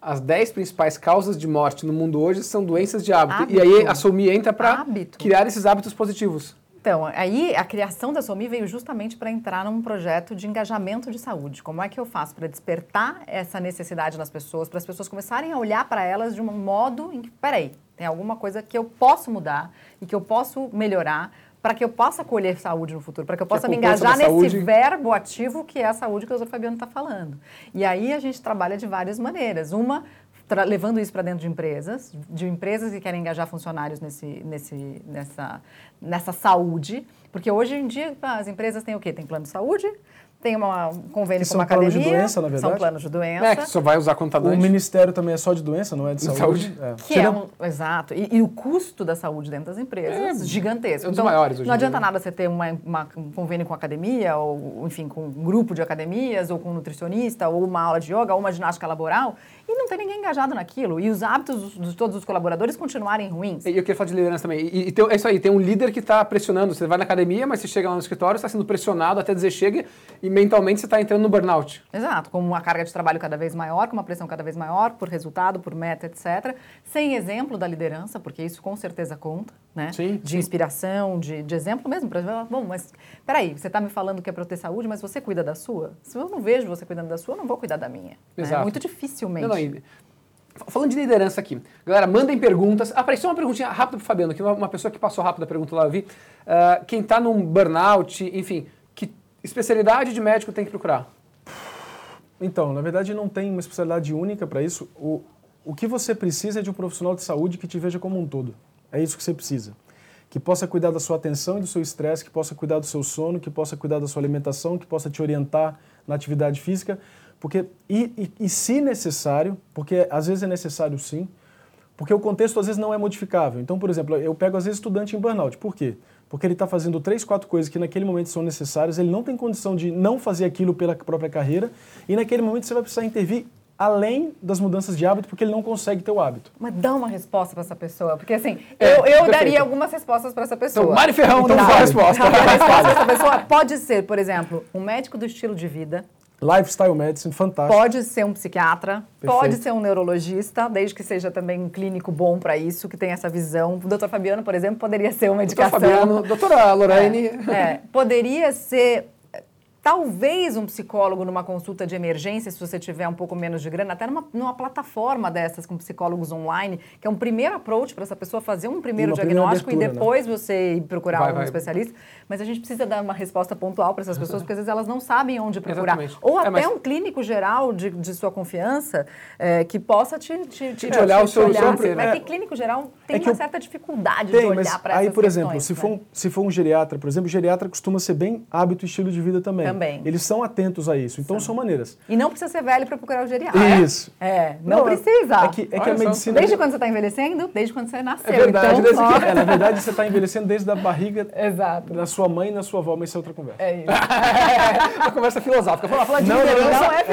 As 10 principais causas de morte no mundo hoje são doenças de hábito. Hábito. E aí a SOMI entra para criar esses hábitos positivos. Então, aí a criação da SOMI veio justamente para entrar num projeto de engajamento de saúde. Como é que eu faço para despertar essa necessidade nas pessoas, para as pessoas começarem a olhar para elas de um modo em que, peraí, tem alguma coisa que eu posso mudar e que eu posso melhorar para que eu possa colher saúde no futuro, para que eu Que possa me poupança engajar nesse saúde- verbo ativo que é a saúde que o Dr. Fabiano está falando. E aí a gente trabalha de várias maneiras. Uma, levando isso para dentro de empresas, de empresas que querem engajar funcionários nesse, nesse, nessa, nessa saúde. Porque hoje em dia as empresas têm o quê? Tem plano de saúde, tem uma, um convênio Que com são uma planos de academia. doença, na São verdade? planos de doença. É, que só vai usar quando tá O doente. ministério também é só de doença, não é de De saúde? saúde. É. Que é um, exato. E, e o custo da saúde dentro das empresas É, gigantesco. é um dos maiores hoje Não em adianta dia, né? nada você ter uma, uma- um convênio com academia, ou enfim, com um grupo de academias, ou com um nutricionista, ou uma aula de yoga, ou uma ginástica laboral, e não ter ninguém engajado naquilo. E os hábitos de todos os colaboradores continuarem ruins. E eu queria falar de liderança também. E, e tem- é isso aí, tem um líder que está pressionando. Você vai na academia, mas você chega lá no escritório, está sendo pressionado até dizer chega e mentalmente você está entrando no burnout. Exato, com uma carga de trabalho cada vez maior, com uma pressão cada vez maior, por resultado, por meta, etc. Sem exemplo da liderança, porque isso com certeza conta, né? Sim, de sim. inspiração, de, de exemplo mesmo. Pra, bom, mas peraí, você está me falando que é para eu ter saúde, mas você cuida da sua? Se eu não vejo você cuidando da sua, eu não vou cuidar da minha. né? Exato. Muito dificilmente. Não, não, Falando de liderança aqui, galera, mandem perguntas. Ah, peraí, só uma perguntinha rápida pro Fabiano, que uma, uma pessoa que passou rápido a pergunta lá, eu vi. Ah, quem está num burnout, enfim, que especialidade de médico tem que procurar? Então, na verdade, não tem uma especialidade única para isso. O, o que você precisa é de um profissional de saúde que te veja como um todo. É isso que você precisa. Que possa cuidar da sua atenção e do seu estresse, que possa cuidar do seu sono, que possa cuidar da sua alimentação, que possa te orientar na atividade física. Porque, e, e, e se necessário, porque às vezes é necessário sim, porque o contexto às vezes não é modificável. Então, por exemplo, eu pego às vezes estudante em burnout. Por quê? Porque ele está fazendo três, quatro coisas que naquele momento são necessárias, ele não tem condição de não fazer aquilo pela própria carreira, e naquele momento você vai precisar intervir além das mudanças de hábito, porque ele não consegue ter o hábito. Mas dá uma resposta para essa pessoa, porque assim, É, eu, eu daria algumas respostas para essa pessoa. Então, Mari Ferrão Então dá a resposta. A resposta dessa pessoa pode ser, por exemplo, um médico do estilo de vida, Lifestyle Medicine, fantástico. Pode ser um psiquiatra, Perfeito. pode ser um neurologista, desde que seja também um clínico bom para isso, que tenha essa visão. O doutor Fabiano, por exemplo, poderia ser uma Doutor indicação. Fabiano, doutora Lorraine. É, poderia ser talvez um psicólogo numa consulta de emergência, se você tiver um pouco menos de grana, até numa, numa plataforma dessas com psicólogos online, que é um primeiro approach para essa pessoa fazer um primeiro Uma diagnóstico abertura, e depois você ir procurar Vai, um vai. especialista. Mas a gente precisa dar uma resposta pontual para essas pessoas, porque às vezes elas não sabem onde procurar. Exatamente. Ou É, até mas- um clínico geral de, de sua confiança eh, que possa te, te, te, Te olhar o seu- o seu- Mas é. que clínico geral tem É uma eu- certa dificuldade Tem, de mas olhar para aí, essas por exemplo, questões, se, né? for um, se for um geriatra, por exemplo, o geriatra costuma ser bem hábito e estilo de vida também. Também. Eles são atentos a isso, então são maneiras. E não precisa ser velho para procurar o geriatra. Isso. É, não, Não, precisa. É que, é que a medicina... Desde quando você está envelhecendo? Desde quando você nasceu. É verdade, então, desde ó, que- É, na verdade, você está envelhecendo desde a barriga Exato. da sua mãe e da sua avó, mas isso é outra conversa. É isso. Uma conversa filosófica. Vamos lá, falar de Não, não, liderança. não é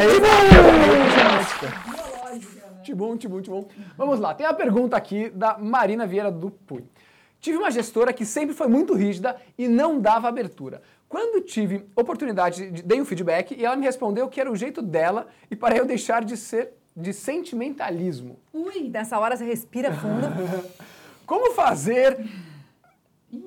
Tibum, tibum, tibum. Vamos lá, tem uma pergunta aqui da Marina Vieira do Pui. Tive uma gestora que sempre foi muito rígida e não dava abertura. Quando tive oportunidade, de- dei um feedback e ela me respondeu que era o jeito dela e para eu deixar de ser de sentimentalismo. Ui, nessa hora você respira fundo. Como fazer.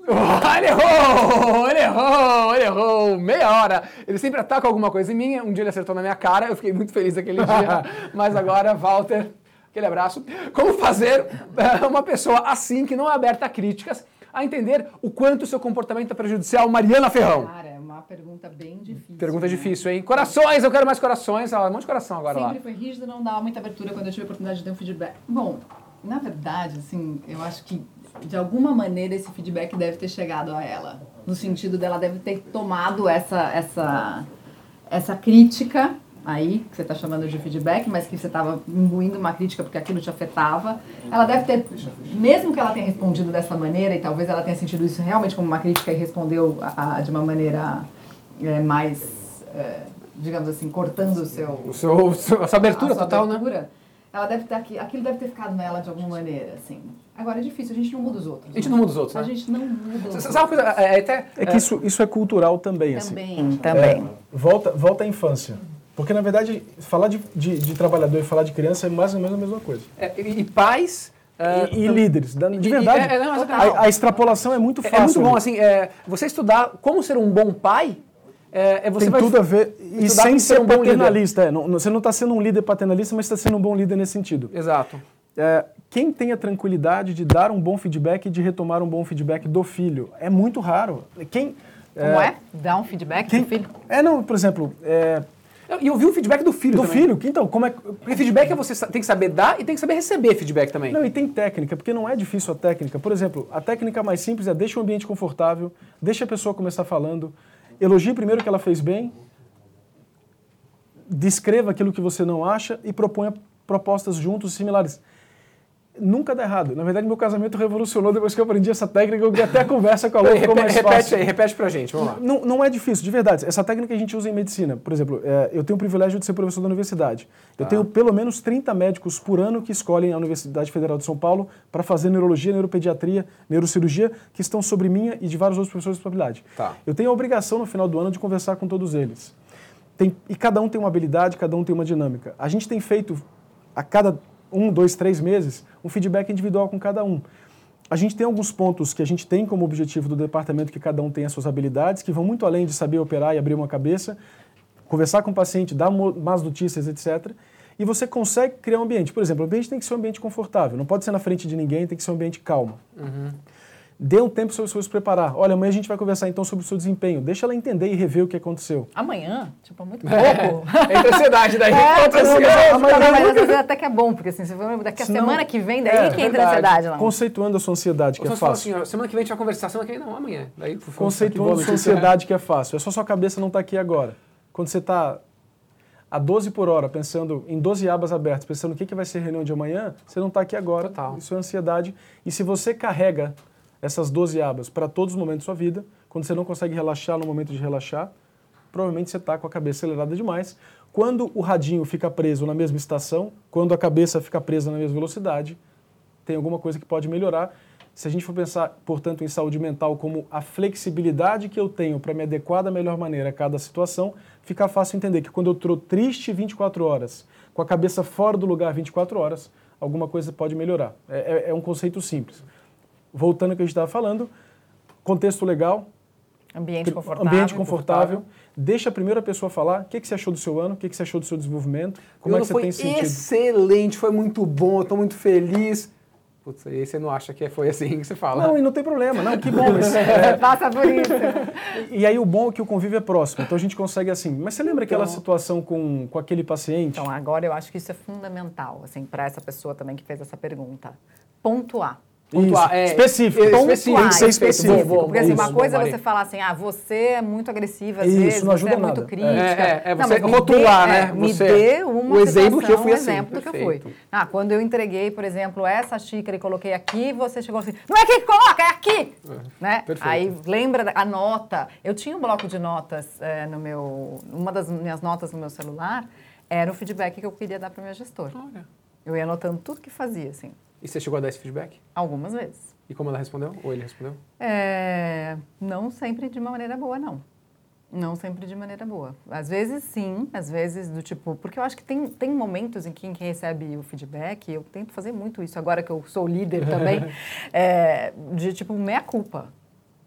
Oh, ele errou! Ele errou! Ele errou! ou meia hora. Ele sempre ataca alguma coisa em mim. Um dia ele acertou na minha cara, eu fiquei muito feliz aquele dia. Mas agora, Walter, aquele abraço. Como fazer uma pessoa assim, que não é aberta a críticas, a entender o quanto o seu comportamento é prejudicial? Mariana Ferrão. Cara, é uma pergunta bem difícil. Pergunta né? difícil, hein? Corações, eu quero mais corações. Ah, um monte de coração agora Sempre lá. foi rígido, não dava muita abertura quando eu tive a oportunidade de ter um feedback. Bom, na verdade, assim, eu acho que de alguma maneira esse feedback deve ter chegado a ela. No sentido dela deve ter tomado essa, essa, essa crítica aí, que você está chamando de feedback, mas que você estava imbuindo uma crítica porque aquilo te afetava. Ela deve ter, mesmo que ela tenha respondido dessa maneira, e talvez ela tenha sentido isso realmente como uma crítica e respondeu a, a, de uma maneira é, mais, é, digamos assim, cortando o seu, O seu, a sua abertura a sua total, né? abertura, ela deve ter aqui, aquilo deve ter ficado nela de alguma maneira, assim. Agora é difícil, a gente não muda os outros. A gente né? não muda os outros, A né? gente não muda os Sabe outros. uma coisa? É, é até, É que isso, isso é cultural também, assim. Também, também. É, volta, volta à infância. Porque, na verdade, falar de, de, de trabalhador e falar de criança é mais ou menos a mesma coisa. é, e, e pais. é, e, e líderes, de e- verdade. é, é, não, a, a extrapolação é muito É- fácil. É muito bom, ali. assim, é, você estudar como ser um bom pai, é, é você Tem vai tudo a ver. E sem ser ser um bom líder. paternalista. é. Não- não- você não está sendo um líder paternalista, mas está sendo um bom líder nesse sentido. Exato. É, quem tem a tranquilidade de dar um bom feedback e de retomar um bom feedback do filho? É muito raro. Quem. Como é? Dá um feedback Quem, pro filho? é, não, por exemplo, é, E eu vi o feedback do filho do também. filho, então, como é. Porque feedback é você tem que saber dar e tem que saber receber feedback também. Não, e tem técnica, porque não é difícil a técnica. Por exemplo, a técnica mais simples é deixa o ambiente confortável, deixa a pessoa começar falando, elogie primeiro o que ela fez bem, descreva aquilo que você não acha e proponha propostas juntos similares. Nunca dá errado. Na verdade, meu casamento revolucionou depois que eu aprendi essa técnica, eu até a conversa com a Lu Peraí, ficou repete, mais repete fácil. aí, repete pra gente, vamos lá. Não, não é difícil, de verdade. Essa técnica a gente usa em medicina. Por exemplo, é, eu tenho o privilégio de ser professor da universidade. Eu tenho pelo menos 30 médicos por ano que escolhem a Universidade Federal de São Paulo para fazer neurologia, neuropediatria, neurocirurgia, que estão sobre minha e de vários outros professores de probabilidade. Tá. Eu tenho a obrigação no final do ano de conversar com todos eles. Tem- e cada um tem uma habilidade, cada um tem uma dinâmica. A gente tem feito, a cada um, dois, três meses, um feedback individual com cada um. A gente tem alguns pontos que a gente tem como objetivo do departamento que cada um tem as suas habilidades, que vão muito além de saber operar e abrir uma cabeça, conversar com o paciente, dar más notícias, etc. E você consegue criar um ambiente. Por exemplo, o ambiente tem que ser um ambiente confortável, não pode ser na frente de ninguém, tem que ser um ambiente calmo. Dê um tempo para você se preparar. Olha, amanhã a gente vai conversar então sobre o seu desempenho. Deixa ela entender e rever o que aconteceu. Amanhã? Tipo, muito pouco. É a ansiedade daí. É, Outra tipo, ansiedade. mas às vezes até que é bom, porque assim, se for daqui a Senão- semana que vem, daí É, que entra a ansiedade lá. Conceituando a sua ansiedade, que é fácil. assim, ó, semana que vem a gente vai conversar, semana que vem não, amanhã. Daí, pô, Conceituando que a sua notícia. ansiedade, que é fácil. É só sua cabeça não estar aqui agora. Quando você está a 12 por hora, pensando em 12 abas abertas, pensando o que, que vai ser a reunião de amanhã, você não está aqui agora. Total. Isso é ansiedade. E se você carrega essas 12 abas para todos os momentos da sua vida, quando você não consegue relaxar no momento de relaxar, provavelmente você está com a cabeça acelerada demais. Quando o radinho fica preso na mesma estação, quando a cabeça fica presa na mesma velocidade, tem alguma coisa que pode melhorar. Se a gente for pensar, portanto, em saúde mental como a flexibilidade que eu tenho para me adequar da melhor maneira a cada situação, fica fácil entender que quando eu estou triste 24 horas, com a cabeça fora do lugar 24 horas, alguma coisa pode melhorar. É, é- é um conceito simples. Voltando ao que a gente estava falando, contexto legal, Ambiente confortável. ambiente confortável. Deixa a primeira pessoa falar o que, que você achou do seu ano, o que, que você achou do seu desenvolvimento, como é que você tem foi sentido. excelente, foi muito bom, eu tô muito feliz. Putz, aí você não acha que foi assim que você fala. Não, e não tem problema, não, que bom. Mas, Você passa por isso. E aí o bom é que o convívio é próximo, então a gente consegue assim. Mas você lembra aquela Então- situação com, com aquele paciente? Então, agora eu acho que isso é fundamental, assim, para essa pessoa também que fez essa pergunta. Pontuar. Pontuar, Isso, é, específico. é, Pontuar, específico. Tem que ser Perfeito, específico. vou, vou, Porque assim, isso, uma coisa é você falar assim, ah, você é muito agressiva às Isso, vezes, não ajuda você é muito crítica. É, é, é Não, você me rotular, dê- né? é, Me Você- dê uma o exemplo que eu fui um assim, exemplo que eu fui. perfeito. Ah, quando eu entreguei, por exemplo, essa xícara e coloquei aqui, você chegou assim, não é aqui que coloca, é aqui! né? perfeito. Aí lembra da- a nota. Eu tinha um bloco de notas é, no meu... Uma das minhas notas no meu celular era o feedback que eu queria dar para o meu gestor. Olha. Eu ia anotando tudo que fazia, assim, E você chegou a dar esse feedback? algumas vezes. E como ela respondeu? Ou ele respondeu? É, não sempre de uma maneira boa, não. Não sempre de maneira boa. Às vezes sim, às vezes do tipo. Porque eu acho que tem, tem momentos em que quem recebe o feedback, eu tento fazer muito isso agora que eu sou líder também, é, de tipo, meia culpa.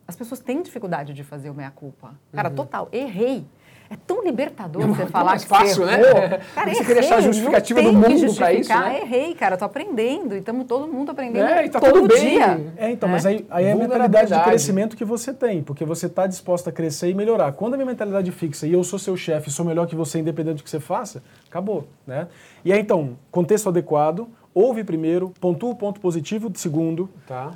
As pessoas têm dificuldade de fazer o meia-culpa. Cara, total, errei. É tão libertador você falar mais que fácil, você né? errou. Você errei, queria achar a justificativa do mundo pra isso, né? Errei, cara, tô aprendendo. E estamos todo mundo aprendendo É, e tá todo bem. dia. É, então, né? mas aí, aí é a mentalidade de crescimento que você tem, porque você está disposto a crescer e melhorar. Quando a minha mentalidade fixa e eu sou seu chefe, sou melhor que você, independente do que você faça, acabou, né? E aí, então, contexto adequado, ouve primeiro, pontua o ponto positivo segundo, Tá.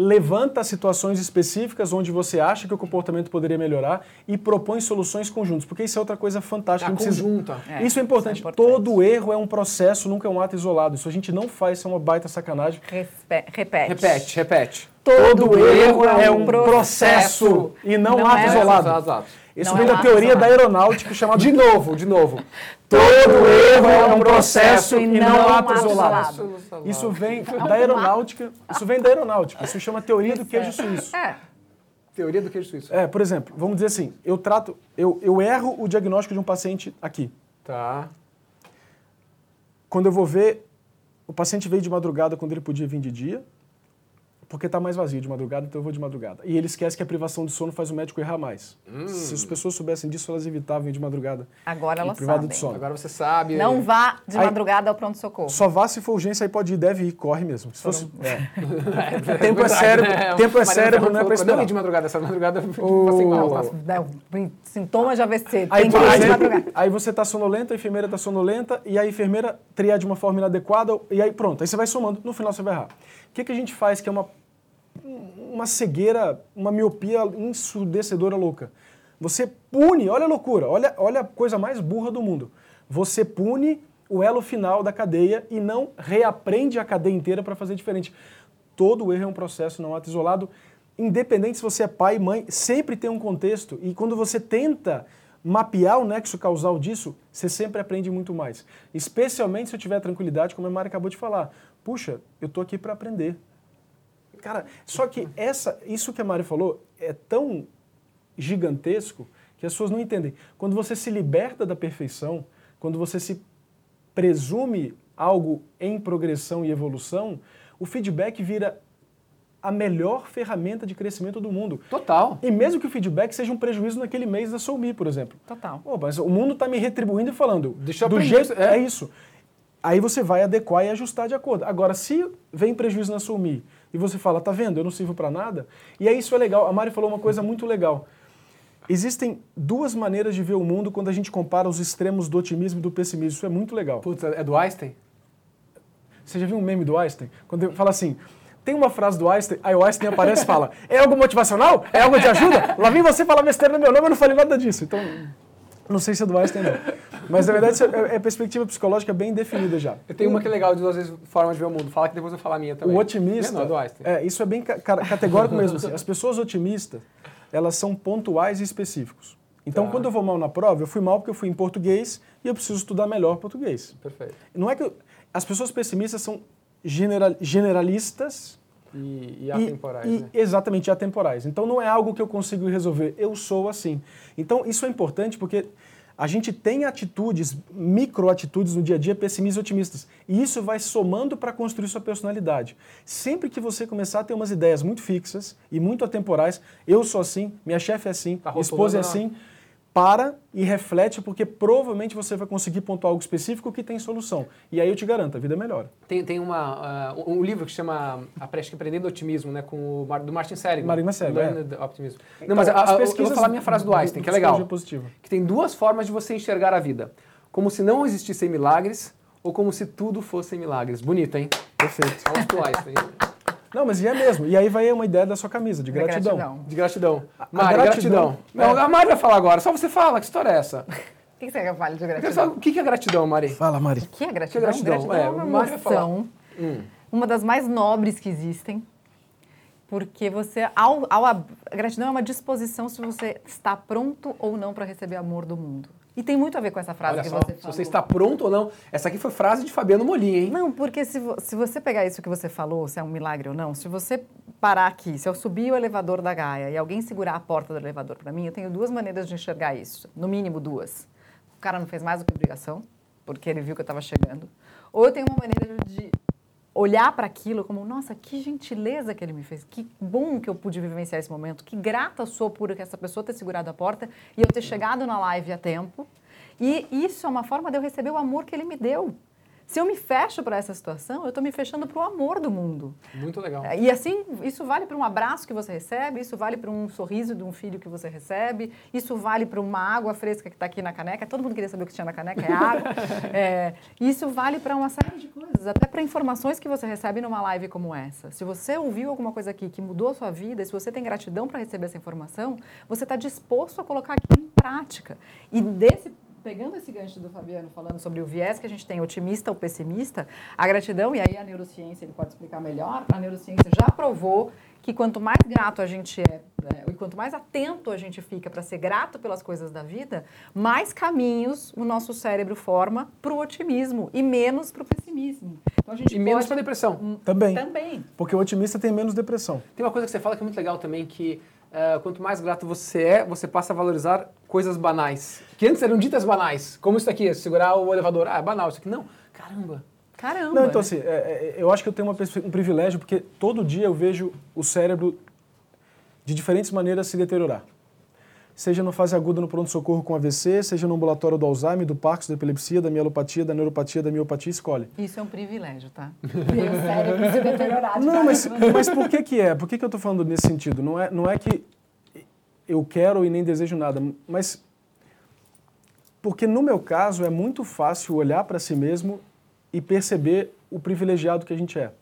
Levanta situações específicas onde você acha que o comportamento poderia melhorar e propõe soluções conjuntas, porque isso é outra coisa fantástica. A não precisa- conjunta. É, isso é importante. isso é importante. Todo erro é um processo, nunca é um ato isolado. Isso a gente não faz, isso é uma baita sacanagem. Respe- repete. Repete, repete. Todo, erro é um processo e não, um ato é- isolado. Exato, exato. Isso Não vem é da teoria da aeronáutica chamada De novo, de novo. todo erro é um processo e não um ato ato isolado. isolado. Isso vem da aeronáutica. Isso vem da aeronáutica. Isso chama teoria do queijo suíço. É. Teoria do queijo suíço. É, por exemplo, vamos dizer assim, eu trato, eu, eu erro o diagnóstico de um paciente aqui. Tá. Quando eu vou ver, o paciente veio de madrugada quando ele podia vir de dia, porque está mais vazio de madrugada, então eu vou de madrugada. E ele esquece que a privação de sono faz o médico errar mais. Se as pessoas soubessem disso, elas evitavam ir de madrugada. Agora elas privado sabem. de sono. Agora você sabe. Não vá de Aí- madrugada ao pronto-socorro. Só vá se for urgência, aí pode ir, deve ir, corre mesmo. Se fosse, é. É Tempo é cérebro, tempo é Mariana cérebro, não é pra Não esperar. ir de madrugada, essa madrugada eu O- passei mal. tá? Nossa, é, Sintoma de AVC. Aí, Tem que ir de madrugada. aí você está sonolento, a enfermeira está sonolenta, e a enfermeira triar de uma forma inadequada, e aí pronto, aí você vai somando, no final você vai errar. O que, que a gente faz que é uma, uma cegueira, uma miopia ensurdecedora louca? Você pune, olha a loucura, olha, olha a coisa mais burra do mundo. Você pune o elo final da cadeia e não reaprende a cadeia inteira para fazer diferente. Todo erro é um processo, não é ato isolado. Independente se você é pai, mãe, sempre tem um contexto. E quando você tenta mapear o nexo causal disso, você sempre aprende muito mais. Especialmente se eu tiver tranquilidade, como a Mari acabou de falar. Puxa, eu tô aqui para aprender. Cara, só que essa, isso que a Mari falou é tão gigantesco que as pessoas não entendem. Quando você se liberta da perfeição, quando você se presume algo em progressão e evolução, o feedback vira a melhor ferramenta de crescimento do mundo. Total. E mesmo que o feedback seja um prejuízo naquele mês da Soumi, por exemplo. Total. Pô, mas o mundo está me retribuindo e falando. Deixa eu do jeito é. é. isso. Aí você vai adequar e ajustar de acordo. Agora, se vem prejuízo na Soumi e você fala, tá vendo, eu não sirvo para nada, e aí isso é legal. A Mari falou uma coisa muito legal. Existem duas maneiras de ver o mundo quando a gente compara os extremos do otimismo e do pessimismo. Isso é muito legal. Putz, é do Einstein? Você já viu um meme do Einstein? Quando ele fala assim, tem uma frase do Einstein, aí o Einstein aparece e fala, é algo motivacional? É algo de ajuda? Lá vem você falar besteira no meu nome, eu não falei nada disso. Então, não sei se é do Einstein não. Mas na verdade é, é perspectiva psicológica bem definida já. Eu tenho uma que é legal de duas vezes formas de ver o mundo. Fala que depois eu falar a minha também. O otimista, Não, é do Einstein. é, isso é bem ca- categórico mesmo. assim. As pessoas otimistas, elas são pontuais e específicos. Então, Tá. quando eu vou mal na prova, eu fui mal porque eu fui em português e eu preciso estudar melhor português. Perfeito. Não é que eu- as pessoas pessimistas são general- generalistas E, e atemporais, e- né? Exatamente, atemporais. Então não é algo que eu consigo resolver, eu sou assim. Então isso é importante porque a gente tem atitudes, microatitudes no dia a dia pessimistas e otimistas. E isso vai somando para construir sua personalidade. Sempre que você começar a ter umas ideias muito fixas e muito atemporais, eu sou assim, minha chefe é assim, Tá minha esposa é rotulando, assim, para e reflete, porque provavelmente você vai conseguir pontuar algo específico que tem solução. E aí eu te garanto, a vida melhora. Tem, tem uma, uh, um livro que chama a Acho que Aprendendo Otimismo, né? Com o Mar, do Martin Seligman. Martin Seligman, Learned Optimism. Não, mas Então, a, a, eu vou falar a minha frase do Einstein, que é legal. positiva. Que tem duas formas de você enxergar a vida. Como se não existissem milagres ou como se tudo fossem milagres. Bonito, hein? Perfeito. Vamos pro Einstein. Não, mas e é mesmo. E aí vai uma ideia da sua camisa, de Da gratidão. gratidão. De gratidão. A- a Mari, gratidão, gratidão. Não, é. a Mari vai falar agora. Só você fala. Que história é essa? O que que você quer que eu fale de gratidão? o que que é gratidão, Mari? Fala, Mari. O que é gratidão? Que é gratidão? Gratidão É, é, uma emoção, Hum. uma das mais nobres que existem, porque você, ao, ao a gratidão é uma disposição se você está pronto ou não para receber amor do mundo. E tem muito a ver com essa frase Olha que só, você se falou. você está pronto ou não. Essa aqui foi frase de Fabiano Molim, hein? Não, porque se, se você pegar isso que você falou, se é um milagre ou não, se você parar aqui, se eu subir o elevador da Gaia e alguém segurar a porta do elevador para mim, eu tenho duas maneiras de enxergar isso, no mínimo duas. O cara não fez mais do que obrigação, porque ele viu que eu estava chegando. Ou eu tenho uma maneira de olhar para aquilo como, nossa, que gentileza que ele me fez, que bom que eu pude vivenciar esse momento, que grata sou por essa pessoa ter segurado a porta e eu ter chegado na live a tempo. E isso é uma forma de eu receber o amor que ele me deu. Se eu me fecho para essa situação, eu estou me fechando para o amor do mundo. Muito legal. E assim, isso vale para um abraço que você recebe, isso vale para um sorriso de um filho que você recebe, isso vale para uma água fresca que está aqui na caneca. Todo mundo queria saber o que tinha na caneca, é água. é, isso vale para uma série de coisas, até para informações que você recebe numa live como essa. Se você ouviu alguma coisa aqui que mudou a sua vida, se você tem gratidão para receber essa informação, você está disposto a colocar aquilo em prática. E desse pegando esse gancho do Fabiano falando sobre o viés que a gente tem, otimista ou pessimista, a gratidão, e aí a neurociência ele pode explicar melhor, a neurociência já provou que quanto mais grato a gente é, é e quanto mais atento a gente fica para ser grato pelas coisas da vida, mais caminhos o nosso cérebro forma para o otimismo e menos para o pessimismo. Então, a gente e menos para a depressão. Também. Também. Porque o otimista tem menos depressão. Tem uma coisa que você fala que é muito legal também, que uh, quanto mais grato você é, você passa a valorizar coisas banais. Que antes eram ditas banais. Como isso aqui, segurar o elevador. Ah, é banal. Isso aqui não. Caramba. Caramba. Não, então assim, é, é, eu acho que eu tenho uma, um privilégio porque todo dia eu vejo o cérebro de diferentes maneiras se deteriorar. Seja na fase aguda no pronto-socorro com AVC, seja no ambulatório do Alzheimer, do Parkinson, da epilepsia, da mielopatia, da neuropatia, da miopatia, escolhe. Isso é um privilégio, tá? Ver o cérebro se deteriorar. Não, mas, mas por que que é? Por que que eu estou falando nesse sentido? Não é, não é que eu quero e nem desejo nada, mas porque no meu caso é muito fácil olhar para si mesmo e perceber o privilegiado que a gente é.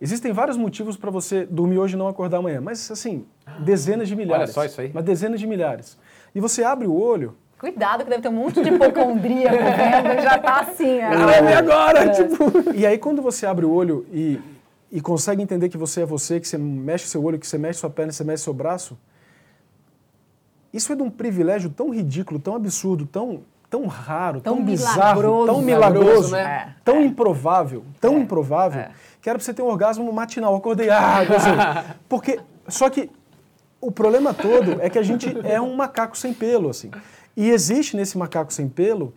Existem vários motivos para você dormir hoje e não acordar amanhã, mas assim, dezenas de milhares. Olha só isso aí. Mas dezenas de milhares. E você abre o olho. Cuidado, que deve ter um monte de hipocondria vendo, já tá assim. É, agora! É. Tipo... E aí, quando você abre o olho e, e consegue entender que você é você, que você mexe seu olho, que você mexe sua perna, que você mexe seu braço, isso é de um privilégio tão ridículo, tão absurdo, tão, tão raro, tão, tão bizarro, tão milagroso, né? É, tão é. improvável, tão é, improvável, é. que era pra você ter um orgasmo matinal. Eu acordei, ah, porque, só que o problema todo é que a gente é um macaco sem pelo, assim. E existe nesse macaco sem pelo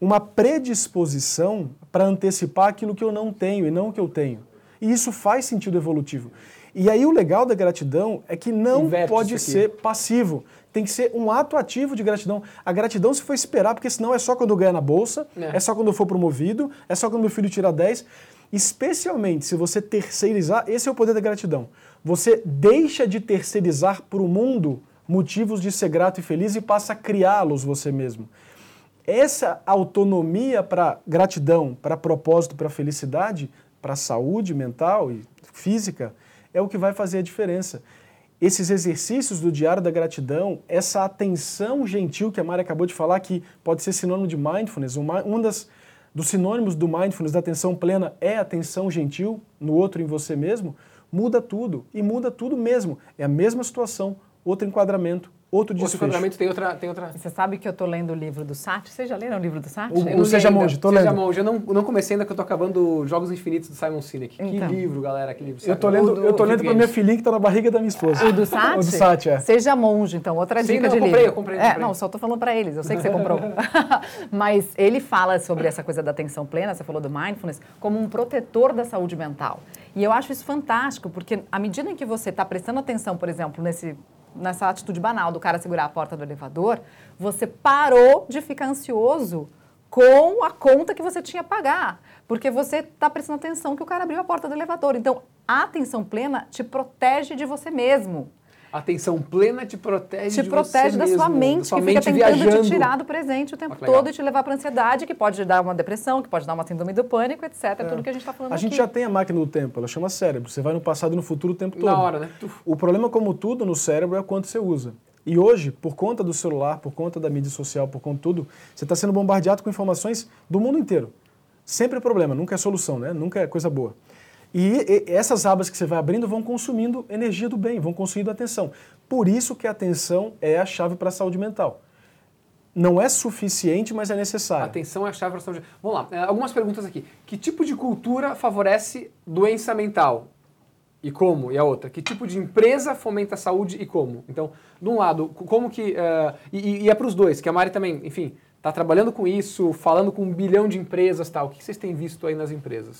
uma predisposição para antecipar aquilo que eu não tenho e não o que eu tenho. E isso faz sentido evolutivo. E aí o legal da gratidão é que não Inverte pode ser passivo tem que ser um ato ativo de gratidão. A gratidão se for esperar, porque senão é só quando eu ganhar na bolsa, é. é só quando eu for promovido, é só quando meu filho tira 10. Especialmente se você terceirizar, esse é o poder da gratidão. Você deixa de terceirizar para o mundo motivos de ser grato e feliz e passa a criá-los você mesmo. Essa autonomia para gratidão, para propósito, para felicidade, para saúde mental e física, é o que vai fazer a diferença esses exercícios do diário da gratidão, essa atenção gentil que a Mari acabou de falar, que pode ser sinônimo de mindfulness, uma, um das, dos sinônimos do mindfulness, da atenção plena, é atenção gentil no outro, em você mesmo, muda tudo. E muda tudo mesmo. É a mesma situação, outro enquadramento, outro desfecho. Outro enquadramento tem outra, tem outra... Você sabe que eu estou lendo o livro do Sati? Vocês já leram o livro do Sati? O, o Seja Monge, estou lendo. Seja Monge, eu não, não comecei ainda que eu estou acabando Jogos Infinitos do Simon Sinek. Então. Que livro, galera, que livro. Eu estou lendo, do, eu tô lendo para minha filhinha que está na barriga da minha esposa. O do Sati? o do Sati, é. Seja Monge, então, outra Sim, dica não, de eu comprei, livro. Eu comprei, eu comprei. É, não, só estou falando para eles, eu sei que você comprou. Mas ele fala sobre essa coisa da atenção plena, você falou do mindfulness, como um protetor da saúde mental. E eu acho isso fantástico, porque à medida em que você está prestando atenção, por exemplo, nesse nessa atitude banal do cara segurar a porta do elevador, você parou de ficar ansioso com a conta que você tinha a pagar. Porque você está prestando atenção que o cara abriu a porta do elevador. Então, a atenção plena te protege de você mesmo. A atenção plena te protege te de protege você da mesmo, sua mente, sua que mente fica tentando viajando. te tirar do presente o tempo Ah, todo e te levar para ansiedade, que pode dar uma depressão, que pode dar uma síndrome do pânico, etc. É. Tudo que a gente está falando A gente aqui. já tem a máquina do tempo, ela chama cérebro. Você vai no passado e no futuro o tempo todo. Na hora, né? O problema, como tudo no cérebro, é o quanto você usa. E hoje, por conta do celular, por conta da mídia social, por conta de tudo, você está sendo bombardeado com informações do mundo inteiro. Sempre é problema, nunca é solução, né? Nunca é coisa boa. E, essas abas que você vai abrindo vão consumindo energia do bem, vão consumindo atenção. Por isso que a atenção é a chave para a saúde mental. Não é suficiente, mas é necessário. Atenção é a chave para a saúde. Vamos lá, é, algumas perguntas aqui. Que tipo de cultura favorece doença mental? E como? E a outra, que tipo de empresa fomenta a saúde e como? Então, de um lado, como que. Uh, e, e, é para os dois, que a Mari também, enfim, está trabalhando com isso, falando com um bilhão de empresas tal. O que vocês têm visto aí nas empresas?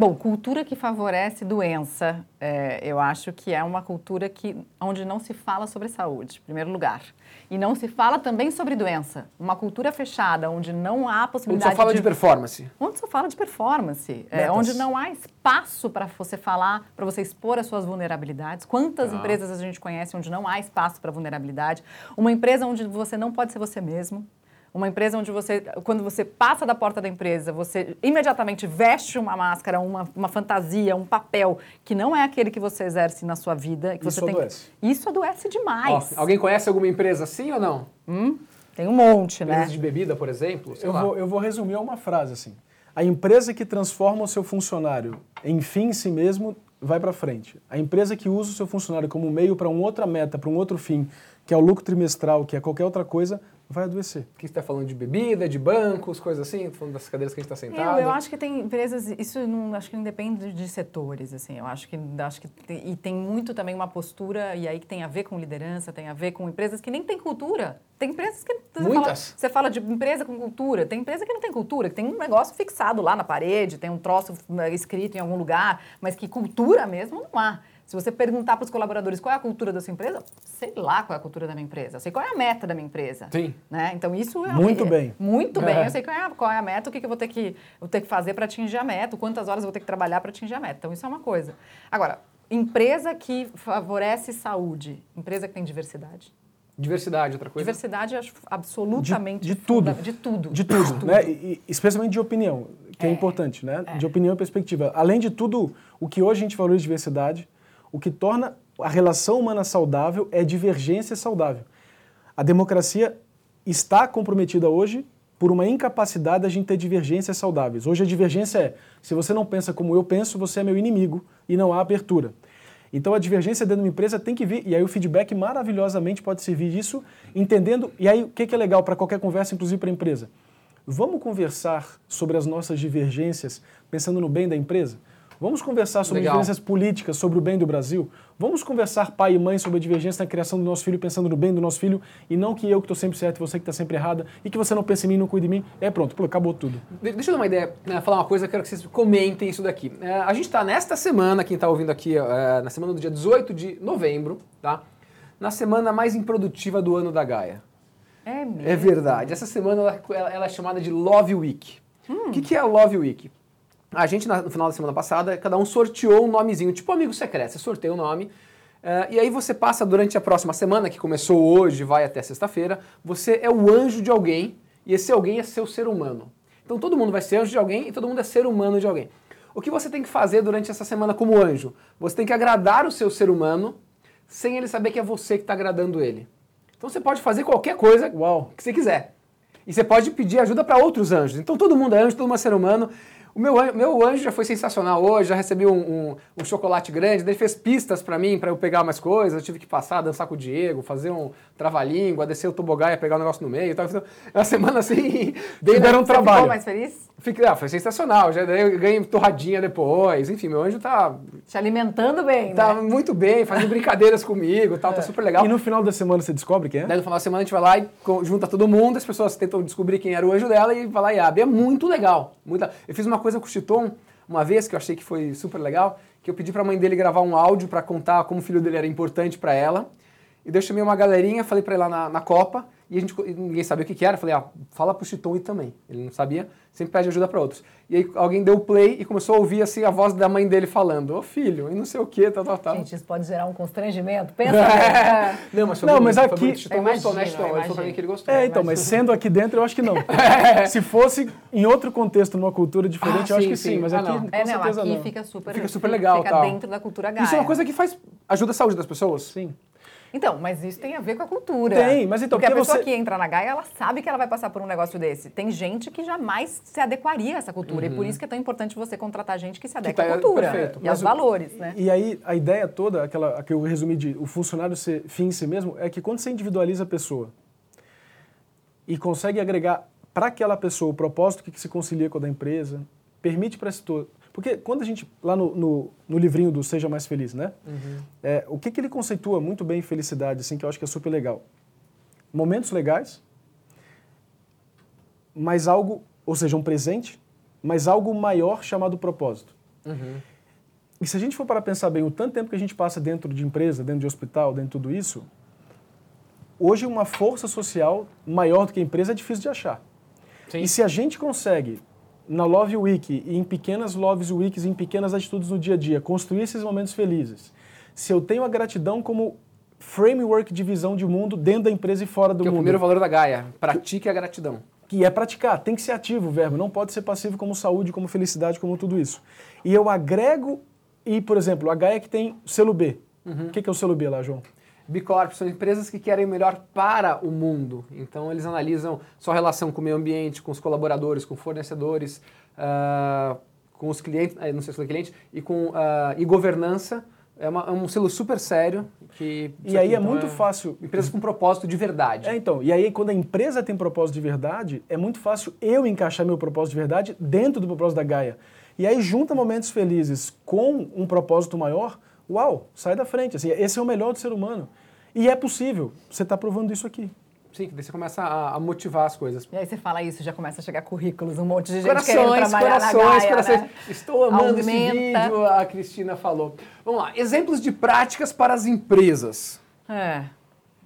Bom, cultura que favorece doença, é, eu acho que é uma cultura que, onde não se fala sobre saúde, em primeiro lugar. E não se fala também sobre doença. Uma cultura fechada, onde não há possibilidade Onde só fala de, de performance. Onde só fala de performance. É, onde não há espaço para você falar, para você expor as suas vulnerabilidades. Quantas Ah. empresas a gente conhece onde não há espaço para vulnerabilidade? Uma empresa onde você não pode ser você mesmo. Uma empresa onde você, quando você passa da porta da empresa, você imediatamente veste uma máscara, uma, uma fantasia, um papel que não é aquele que você exerce na sua vida. Que Isso você tem adoece. Isso adoece demais. Ó, alguém conhece alguma empresa assim ou não? Tem um monte, né? Empresas de bebida, por exemplo? Sei Eu lá. vou, eu vou resumir a uma frase assim. A empresa que transforma o seu funcionário em fim em si mesmo vai para frente. A empresa que usa o seu funcionário como meio para uma outra meta, para um outro fim, que é o lucro trimestral, que é qualquer outra coisa, vai adoecer. Aqui você está falando de bebida, de bancos, coisas assim, falando das cadeiras que a gente está sentado. Eu, eu acho que tem empresas, isso não, acho que não depende de setores, assim, eu acho que, acho que tem, e tem muito também uma postura, e aí que tem a ver com liderança, tem a ver com empresas que nem têm cultura. Tem empresas que... Você Muitas. Fala, você fala de empresa com cultura, tem empresa que não tem cultura, que tem um negócio fixado lá na parede, tem um troço eh, escrito em algum lugar, mas que cultura mesmo não há. Se você perguntar para os colaboradores qual é a cultura da sua empresa, sei lá qual é a cultura da minha empresa, eu sei qual é a meta da minha empresa. Sim. Né? Então isso é Muito é- bem. Muito bem. É. Eu sei qual é, a, qual é a meta, o que, que eu vou ter que, vou ter que fazer para atingir a meta, quantas horas eu vou ter que trabalhar para atingir a meta. Então, isso é uma coisa. Agora, empresa que favorece saúde, empresa que tem diversidade. Diversidade, outra coisa. Diversidade, acho absolutamente de tudo. funda- De tudo. De tudo, né? E, e especialmente de opinião, que é, importante, né? De opinião e perspectiva. Além de tudo, o que hoje a gente valoriza de diversidade, o que torna a relação humana saudável é divergência saudável. A democracia está comprometida hoje por uma incapacidade da gente ter divergências saudáveis. Hoje a divergência é, se você não pensa como eu penso, você é meu inimigo e não há abertura. Então a divergência dentro de uma empresa tem que vir, e aí o feedback maravilhosamente pode servir disso, entendendo, e aí o que é legal para qualquer conversa, inclusive para a empresa? Vamos conversar sobre as nossas divergências pensando no bem da empresa? Vamos conversar sobre Legal. divergências políticas, sobre o bem do Brasil? Vamos conversar, pai e mãe, sobre a divergência na criação do nosso filho, pensando no bem do nosso filho, e não que eu que estou sempre certo e você que está sempre errada, e que você não pensa em mim, não cuida de mim. É pronto, pô, acabou tudo. De- Deixa eu dar uma ideia, né, falar uma coisa, eu quero que vocês comentem isso daqui. É, a gente está nesta semana, quem está ouvindo aqui, é, na semana do dia 18 de novembro, tá? Na semana mais improdutiva do ano da Gaia. É mesmo. É verdade. Essa semana ela, ela- ela é chamada de Love Week. O que, que é a Love Week? A gente, no final da semana passada, cada um sorteou um nomezinho, tipo amigo secreto. Você sorteia um nome. eh, e aí você passa durante a próxima semana, que começou hoje, vai até sexta-feira, você é o anjo de alguém, e esse alguém é seu ser humano. Então todo mundo vai ser anjo de alguém e todo mundo é ser humano de alguém. O que você tem que fazer durante essa semana como anjo? Você tem que agradar o seu ser humano sem ele saber que é você que está agradando ele. Então você pode fazer qualquer coisa Uau. que você quiser. E você pode pedir ajuda para outros anjos. Então todo mundo é anjo, todo mundo é ser humano. O meu anjo, meu anjo já foi sensacional hoje, já recebi um, um- um chocolate grande, daí ele fez pistas para mim, para eu pegar mais coisas. Eu tive que passar, dançar com o Diego, fazer um trava-língua, descer o tobogã e pegar o negócio no meio. e tal. Então, é uma semana assim, bem deram um Você trabalho. ficou mais feliz? Fiquei- ah, foi sensacional, já daí eu ganhei torradinha depois. Enfim, meu anjo tá, Te alimentando bem, tá né? muito bem, fazendo brincadeiras comigo e tal, tá super legal. E no final da semana você descobre quem é? Daí no final da semana a gente vai lá e junta todo mundo, as pessoas tentam descobrir quem era o anjo dela e vai lá e abre. É muito legal. Muito legal. Eu fiz uma coisa com o Chiton uma vez que eu achei que foi super legal, que eu pedi pra mãe dele gravar um áudio pra contar como o filho dele era importante pra ela. E daí eu chamei uma galerinha, falei pra ele lá na, na Copa, e a gente, ninguém sabia o que, que era. Eu falei, ah, fala pro Chiton ir também. Ele não sabia, sempre pede ajuda pra outros. E aí alguém deu play e começou a ouvir assim a voz da mãe dele falando, ô filho, e não sei o que, tal, tal, tal. Gente, isso pode gerar um constrangimento. Pensa bem. Não, mas foi Não, bonito, mas foi aqui- bonito. Chiton Eu gostou, né, Chiton? Ele falou pra mim que ele gostou. É, então, mas sendo aqui dentro, eu acho que não. Se fosse em outro contexto, numa cultura diferente, Ah, eu acho sim, que sim, sim. mas Ah, aqui não. com É, não, certeza aqui não. fica super, Fica super legal, Fica tal. dentro da cultura gaia. Isso é uma coisa que faz ajuda a saúde das pessoas. Sim. Então, mas isso tem a ver com a cultura. Tem, mas então, Porque a porque pessoa você- que entra na Gaia, ela sabe que ela vai passar por um negócio desse. Tem gente que jamais se adequaria a essa cultura. E por isso que é tão importante você contratar gente que se adequa tá- à cultura perfeito. e aos o- valores, né? E aí, a ideia toda, aquela a que eu resumi de o funcionário ser fim em si mesmo, é que quando você individualiza a pessoa e consegue agregar para aquela pessoa o propósito que se concilia com o da empresa, permite para. Porque quando a gente, lá no, no, no livrinho do Seja Mais Feliz, né? É, o que, que ele conceitua muito bem felicidade, assim, que eu acho que é super legal? Momentos legais, mas algo, ou seja, um presente, mas algo maior chamado propósito. E se a gente for para pensar bem, o tanto tempo que a gente passa dentro de empresa, dentro de hospital, dentro de tudo isso, hoje uma força social maior do que a empresa é difícil de achar. Sim. E se a gente consegue, na Love Week, e em pequenas Loves Weeks, em pequenas atitudes no dia a dia, construir esses momentos felizes, se eu tenho a gratidão como framework de visão de mundo dentro da empresa e fora do Que é o mundo, primeiro valor da Gaia. Pratique a gratidão. que é praticar, tem que ser ativo o verbo, não pode ser passivo como saúde, como felicidade, como tudo isso. E eu agrego, e por exemplo, a Gaia que tem selo B. O que, que é o selo B lá, João? B Corp são empresas que querem o melhor para o mundo. Então eles analisam sua relação com o meio ambiente, com os colaboradores, com fornecedores, ah, com os clientes, eh, não sei se é cliente, e com ah, e governança. É, uma- é um selo super sério que E aí é então, muito fácil. Empresas com propósito de verdade. É, então, e aí quando a empresa tem propósito de verdade, é muito fácil eu encaixar meu propósito de verdade dentro do propósito da Gaia. E aí junta momentos felizes com um propósito maior, uau, sai da frente. Assim, esse é o melhor do ser humano. E é possível. Você está provando isso aqui. Sim, daí você começa a, a motivar as coisas. E aí você fala isso, já começa a chegar currículos, um monte de gente querendo Corações, trabalhar corações, na Gaia, corações. né? Estou amando esse Aumenta. vídeo, a Cristina falou. Vamos lá, exemplos de práticas para as empresas. É.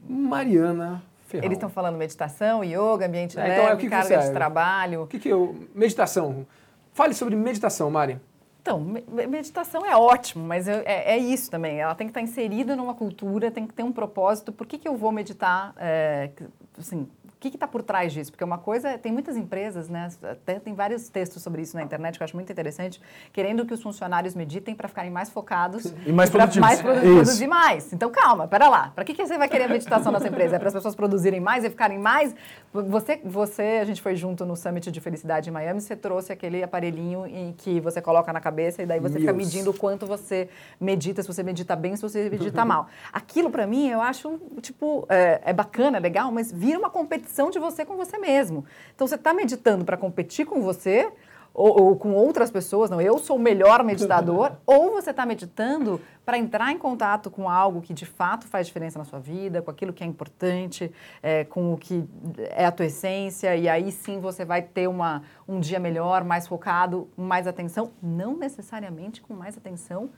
Mariana Ferrão. Eles estão falando meditação, yoga, ambiente É, leve, então é o que que carga você- de trabalho. O que que eu... Meditação. Fale sobre meditação, Mari. Então, me- me- meditação é ótimo, mas eu- é, é isso também. Ela tem que estar inserida numa cultura, tem que ter um propósito. Por que, que eu vou meditar? É, assim, que está por trás disso? Porque uma coisa, tem muitas empresas, né? Até tem vários textos sobre isso na internet que eu acho muito interessante, querendo que os funcionários meditem para ficarem mais focados E mais pra produtivos. mais produ- Isso. produzir mais. Então, calma, pera lá. Para que, que você vai querer a meditação nessa empresa? É para as pessoas produzirem mais e ficarem mais? Você, você, a gente foi junto no Summit de Felicidade em Miami, você trouxe aquele aparelhinho em que você coloca na cabeça e daí você fica News. medindo o quanto você medita, se você medita bem, se você medita mal. Aquilo, para mim, eu acho, tipo, é, é bacana, é legal, mas vira uma competição de você com você mesmo. Então, você está meditando para competir com você ou, ou com outras pessoas, não, eu sou o melhor meditador, ou você está meditando para entrar em contato com algo que de fato faz diferença na sua vida, com aquilo que é importante, é, com o que é a tua essência, e aí sim você vai ter uma, um dia melhor, mais focado, mais atenção, não necessariamente com mais atenção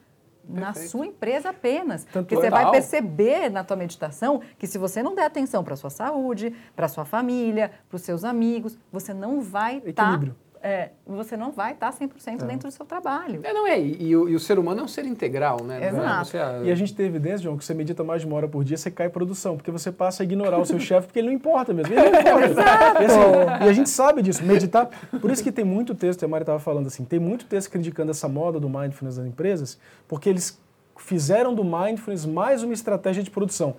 na Perfeito. sua empresa apenas. Tanto Porque é você vai perceber na tua meditação que se você não der atenção para sua saúde, para sua família, para os seus amigos, você não vai estar Equilíbrio. É, você não vai estar 100% dentro do seu trabalho. É, não é. E, e o, e o ser humano é um ser integral, né? Não é Exato. você, ah, E a gente tem evidência, João, que você medita mais de uma hora por dia, você cai em produção, porque você passa a ignorar o seu chefe, porque ele não importa mesmo. Ele não importa. E, assim, e a gente sabe disso, meditar. Por isso que tem muito texto, a Mari estava falando assim, tem muito texto criticando essa moda do mindfulness das empresas, porque eles fizeram do mindfulness mais uma estratégia de produção.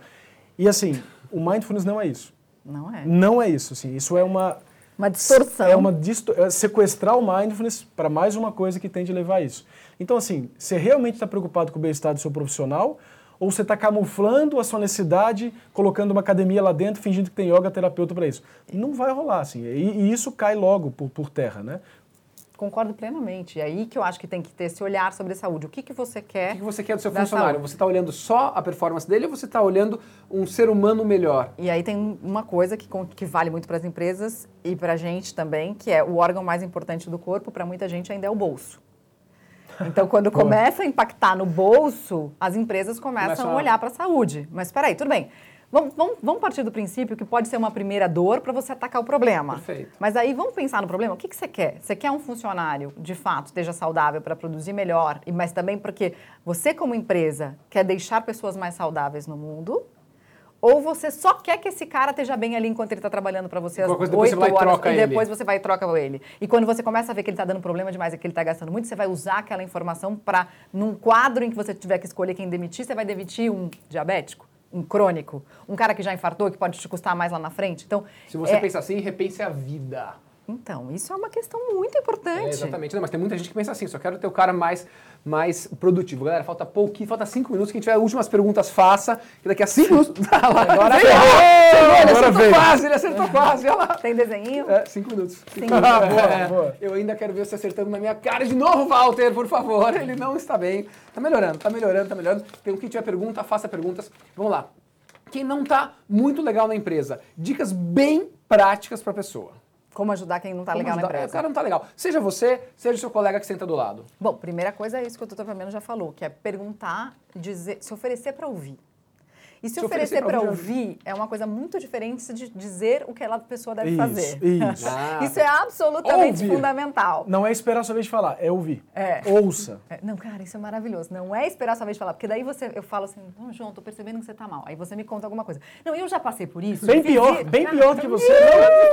E assim, o mindfulness não é isso. Não é? Não é isso, assim. Isso é uma Uma distorção. é uma disto é sequestrar o mindfulness para mais uma coisa que tem de levar a isso. Então, assim, você realmente está preocupado com o bem-estar do seu profissional ou você está camuflando a sua necessidade, colocando uma academia lá dentro, fingindo que tem yoga terapeuta para isso? Não vai rolar, assim. E, e isso cai logo por, por terra, né? Concordo plenamente. É aí que eu acho que tem que ter esse olhar sobre a saúde. O que, que você O quer? que que você quer do seu funcionário? saúde? Você está olhando só a performance dele ou você está olhando um ser humano melhor? E aí tem uma coisa que, que vale muito para as empresas e para a gente também, que é o órgão mais importante do corpo, para muita gente ainda é o bolso. Então, quando começa a impactar no bolso, as empresas começam Começam a a- olhar para a saúde. Mas espera aí, tudo bem. Vamos, vamos, vamos partir do princípio que pode ser uma primeira dor para você atacar o problema. Perfeito. Mas aí vamos pensar no problema. O que, que você quer? Você quer um funcionário, de fato, esteja saudável para produzir melhor, e- mas também porque você, como empresa, quer deixar pessoas mais saudáveis no mundo? Ou você só quer que esse cara esteja bem ali enquanto ele está trabalhando para você às coisa, depois você oito vai e horas e ele. depois você vai e troca ele. E quando você começa a ver que ele está dando problema demais e que ele está gastando muito, você vai usar aquela informação para, num quadro em que você tiver que escolher quem demitir, você vai demitir um diabético, um crônico, um cara que já infartou, que pode te custar mais lá na frente. Então, Se você é- pensa assim, repense a vida. Então, isso é uma questão muito importante. É, exatamente. Não, mas tem muita gente que pensa assim, só quero ter o cara mais, mais produtivo. Galera, falta pouquinho, falta cinco minutos. Quem tiver últimas perguntas, faça. Que daqui a cinco minutos. Tá lá, agora veio! Ele acertou veio! quase, ele acertou quase. Olha lá. Tem desenho? É, cinco minutos. Cinco Ah, minutos. boa, É, boa. Eu ainda quero ver você acertando na minha cara de novo, Walter, por favor. Ele não está bem. Tá melhorando, tá melhorando, tá melhorando. Então, quem tiver pergunta, faça perguntas. Vamos lá. Quem não tá muito legal na empresa, dicas bem práticas para a pessoa. Como ajudar quem não está legal ajudar- na empresa. O cara não tá legal. Seja você, seja o seu colega que senta do lado. Bom, primeira coisa é isso que o doutor Fabiano já falou, que é perguntar, dizer, se oferecer para ouvir. E se, Se oferecer oferecer pra para ouvir, é uma coisa muito diferente de dizer o que aquela pessoa deve Isso, fazer. isso. Ah, Isso é absolutamente Ouvir. fundamental. Não é esperar a sua vez de falar, é ouvir. É. Ouça. É, Não, cara, isso é maravilhoso. Não é esperar a sua vez de falar, porque daí você, eu falo assim, não, João, tô percebendo que você tá mal. Aí você me conta alguma coisa. Não, eu já passei por isso. Bem pior, isso. bem Cara, pior que você.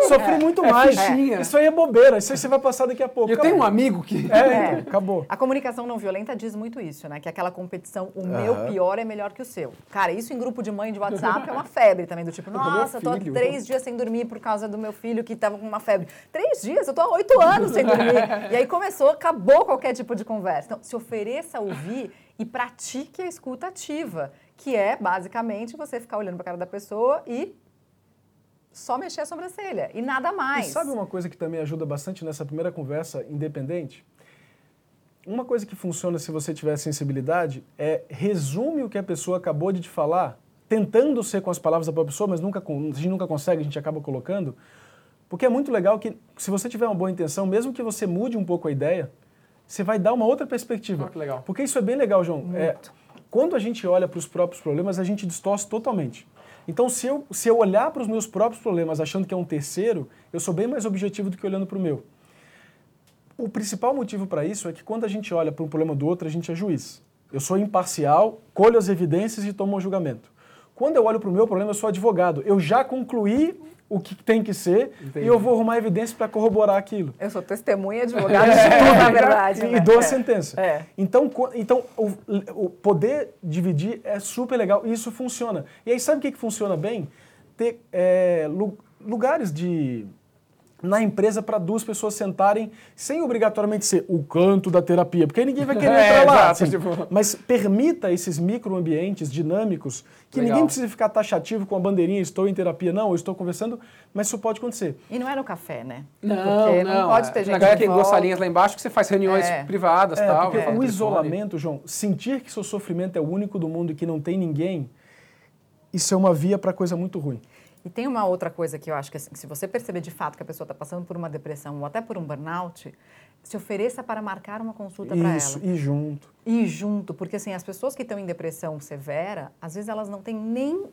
Não, sofri muito É mais. Isso aí é bobeira, isso aí você vai passar daqui a pouco. Eu tenho um amigo que. É, É. então, acabou. A comunicação não violenta diz muito isso, né? Que é aquela competição, o meu pior é melhor que o seu. Cara, isso em grupo de mãe de WhatsApp é uma febre também, do tipo, nossa, tô há três dias sem dormir por causa do meu filho que tava com uma febre. Três dias? Eu tô há oito anos sem dormir. E aí começou, acabou qualquer tipo de conversa. Então, se ofereça a ouvir e pratique a escuta ativa, que é basicamente você ficar olhando pra cara da pessoa e só mexer a sobrancelha e nada mais. E sabe uma coisa que também ajuda bastante nessa primeira conversa independente? Uma coisa que funciona se você tiver sensibilidade é resume o que a pessoa acabou de te falar, tentando ser com as palavras da própria pessoa, mas nunca, a gente nunca consegue, a gente acaba colocando. Porque é muito legal que, se você tiver uma boa intenção, mesmo que você mude um pouco a ideia, você vai dar uma outra perspectiva. Ah, que legal. Porque isso é bem legal, João. É, quando a gente olha para os próprios problemas, a gente distorce totalmente. Então, se eu, se eu olhar para os meus próprios problemas achando que é um terceiro, eu sou bem mais objetivo do que olhando para o meu. O principal motivo para isso é que quando a gente olha para um problema do outro, a gente é juiz. Eu sou imparcial, colho as evidências e tomo um julgamento. Quando eu olho para o meu problema, eu sou advogado. Eu já concluí o que tem que ser Entendi. e eu vou arrumar evidência para corroborar aquilo. Eu sou testemunha advogada de tudo, na verdade. E, né? e dou a É. sentença. É. Então, então o, o poder dividir é super legal e isso funciona. E aí, sabe o que, que funciona bem? Ter é, lu- lugares de na empresa para duas pessoas sentarem sem obrigatoriamente ser o canto da terapia, porque aí ninguém vai querer É, entrar lá. exato, assim. tipo- Mas permita esses microambientes dinâmicos que Legal. ninguém precisa ficar taxativo com a bandeirinha estou em terapia, não, eu estou conversando, mas isso pode acontecer. E não é no café, né? Não, Porque não. não pode é. ter gente Na galera tem duas salinhas lá embaixo que você faz reuniões É. privadas e É, tal. porque vai o isolamento, João, sentir que seu sofrimento é o único do mundo e que não tem ninguém, isso é uma via para coisa muito ruim. E tem uma outra coisa que eu acho que assim, se você perceber de fato que a pessoa está passando por uma depressão ou até por um burnout, se ofereça para marcar uma consulta para Isso, ela. e junto. E junto, porque assim, as pessoas que estão em depressão severa, às vezes elas não têm nem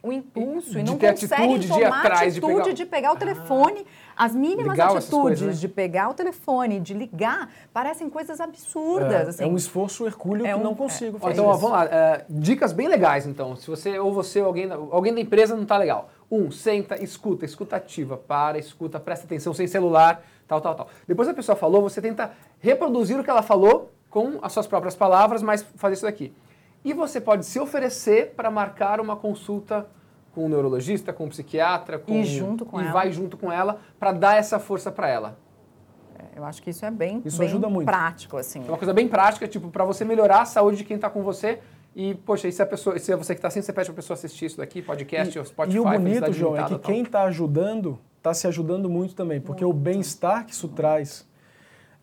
o impulso e De não conseguem atitude de ir tomar atrás, de atitude pegar- de pegar o telefone. As mínimas Legal atitudes coisas, né? de pegar o telefone, de ligar, parecem coisas absurdas. É, assim. é um esforço hercúleo É que um- não consigo Ó, fazer. então, ó, isso. vamos lá. é, dicas bem legais, então. Se você ou você ou alguém, da- alguém da empresa não tá legal. Um, senta, escuta, escuta ativa, para, escuta, presta atenção, sem celular, tal, tal, tal. Depois a pessoa falou, você tenta reproduzir o que ela falou com as suas próprias palavras, mas fazer isso daqui. E você pode se oferecer para marcar uma consulta com um neurologista, com um psiquiatra, com E junto com e ela. vai junto com ela para dar essa força para ela. Eu acho que isso é bem, Isso bem ajuda muito. prático, assim. É uma coisa bem prática, tipo, para você melhorar a saúde de quem está com você. E, poxa, e se, a pessoa, se é você que está assim, você pede para a pessoa assistir isso daqui, podcast, ou Spotify, e o bonito, João, é que quem está ajudando está se ajudando muito também, porque o bem-estar que isso traz,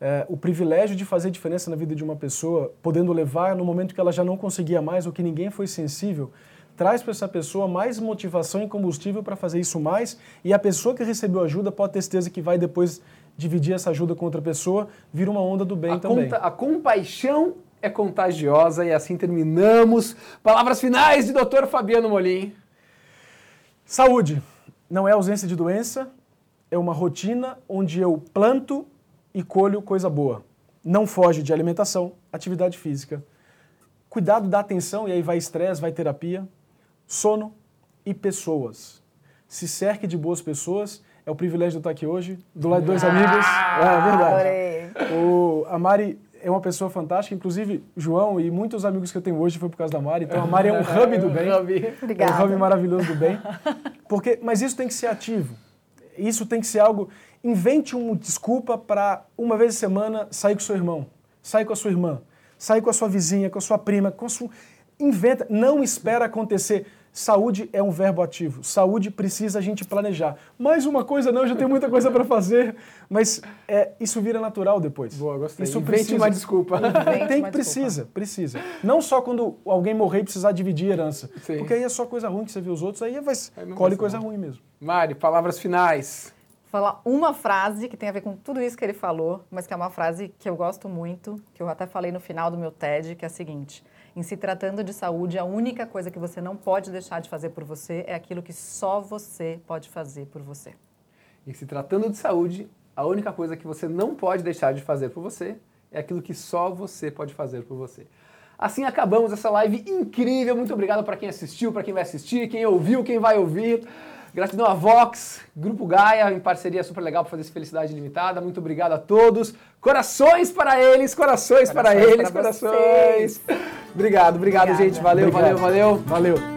é, o privilégio de fazer diferença na vida de uma pessoa, podendo levar no momento que ela já não conseguia mais ou que ninguém foi sensível, traz para essa pessoa mais motivação e combustível para fazer isso mais. E a pessoa que recebeu ajuda pode ter certeza que vai depois dividir essa ajuda com outra pessoa, vira uma onda do bem a, também. conta- a compaixão é contagiosa e assim terminamos. Palavras finais de Dr. Fabiano Molim. Saúde não é ausência de doença, é uma rotina onde eu planto e colho coisa boa. Não foge de alimentação, atividade física, cuidado da atenção, e aí vai estresse, vai terapia, sono e pessoas. Se cerque de boas pessoas, é o privilégio de eu estar aqui hoje, do lado de dois amigos. É verdade. Adorei. O, a Mari é uma pessoa fantástica, inclusive João e muitos amigos que eu tenho hoje foi por causa da Mari. Então a Mari é um hub do bem. Obrigada. É um hub maravilhoso do bem. Porque, mas isso tem que ser ativo. Isso tem que ser algo. Invente uma desculpa para uma vez a semana sair com seu irmão, sair com a sua irmã, sair com a sua vizinha, com a sua prima, com a sua. Inventa, não espera acontecer. Saúde é um verbo ativo. Saúde precisa a gente planejar. Mais uma coisa não, eu já tenho muita coisa para fazer, mas é, isso vira natural depois. Boa, gostei. Isso Invente precisa. uma desculpa. Invente Tem que precisa, precisa. Não só quando alguém morrer e precisar dividir herança. Sim. Porque aí é só coisa ruim que você vê os outros, aí vai, Aí não colhe vai coisa ruim mesmo. Mari, palavras finais. falar uma frase que tem a ver com tudo isso que ele falou, mas que é uma frase que eu gosto muito, que eu até falei no final do meu TED, que é a seguinte: em se tratando de saúde, a única coisa que você não pode deixar de fazer por você é aquilo que só você pode fazer por você. Em se tratando de saúde, a única coisa que você não pode deixar de fazer por você é aquilo que só você pode fazer por você. Assim acabamos essa live incrível. Muito obrigado para quem assistiu, para quem vai assistir, quem ouviu, quem vai ouvir. Gratidão a Vox, Grupo Gaia, em parceria super legal para fazer esse Felicidade Limitada. Muito obrigado a todos. Corações para eles, corações, corações para eles, para corações. Obrigado, obrigado, Obrigada. gente. Valeu, valeu, valeu. Valeu.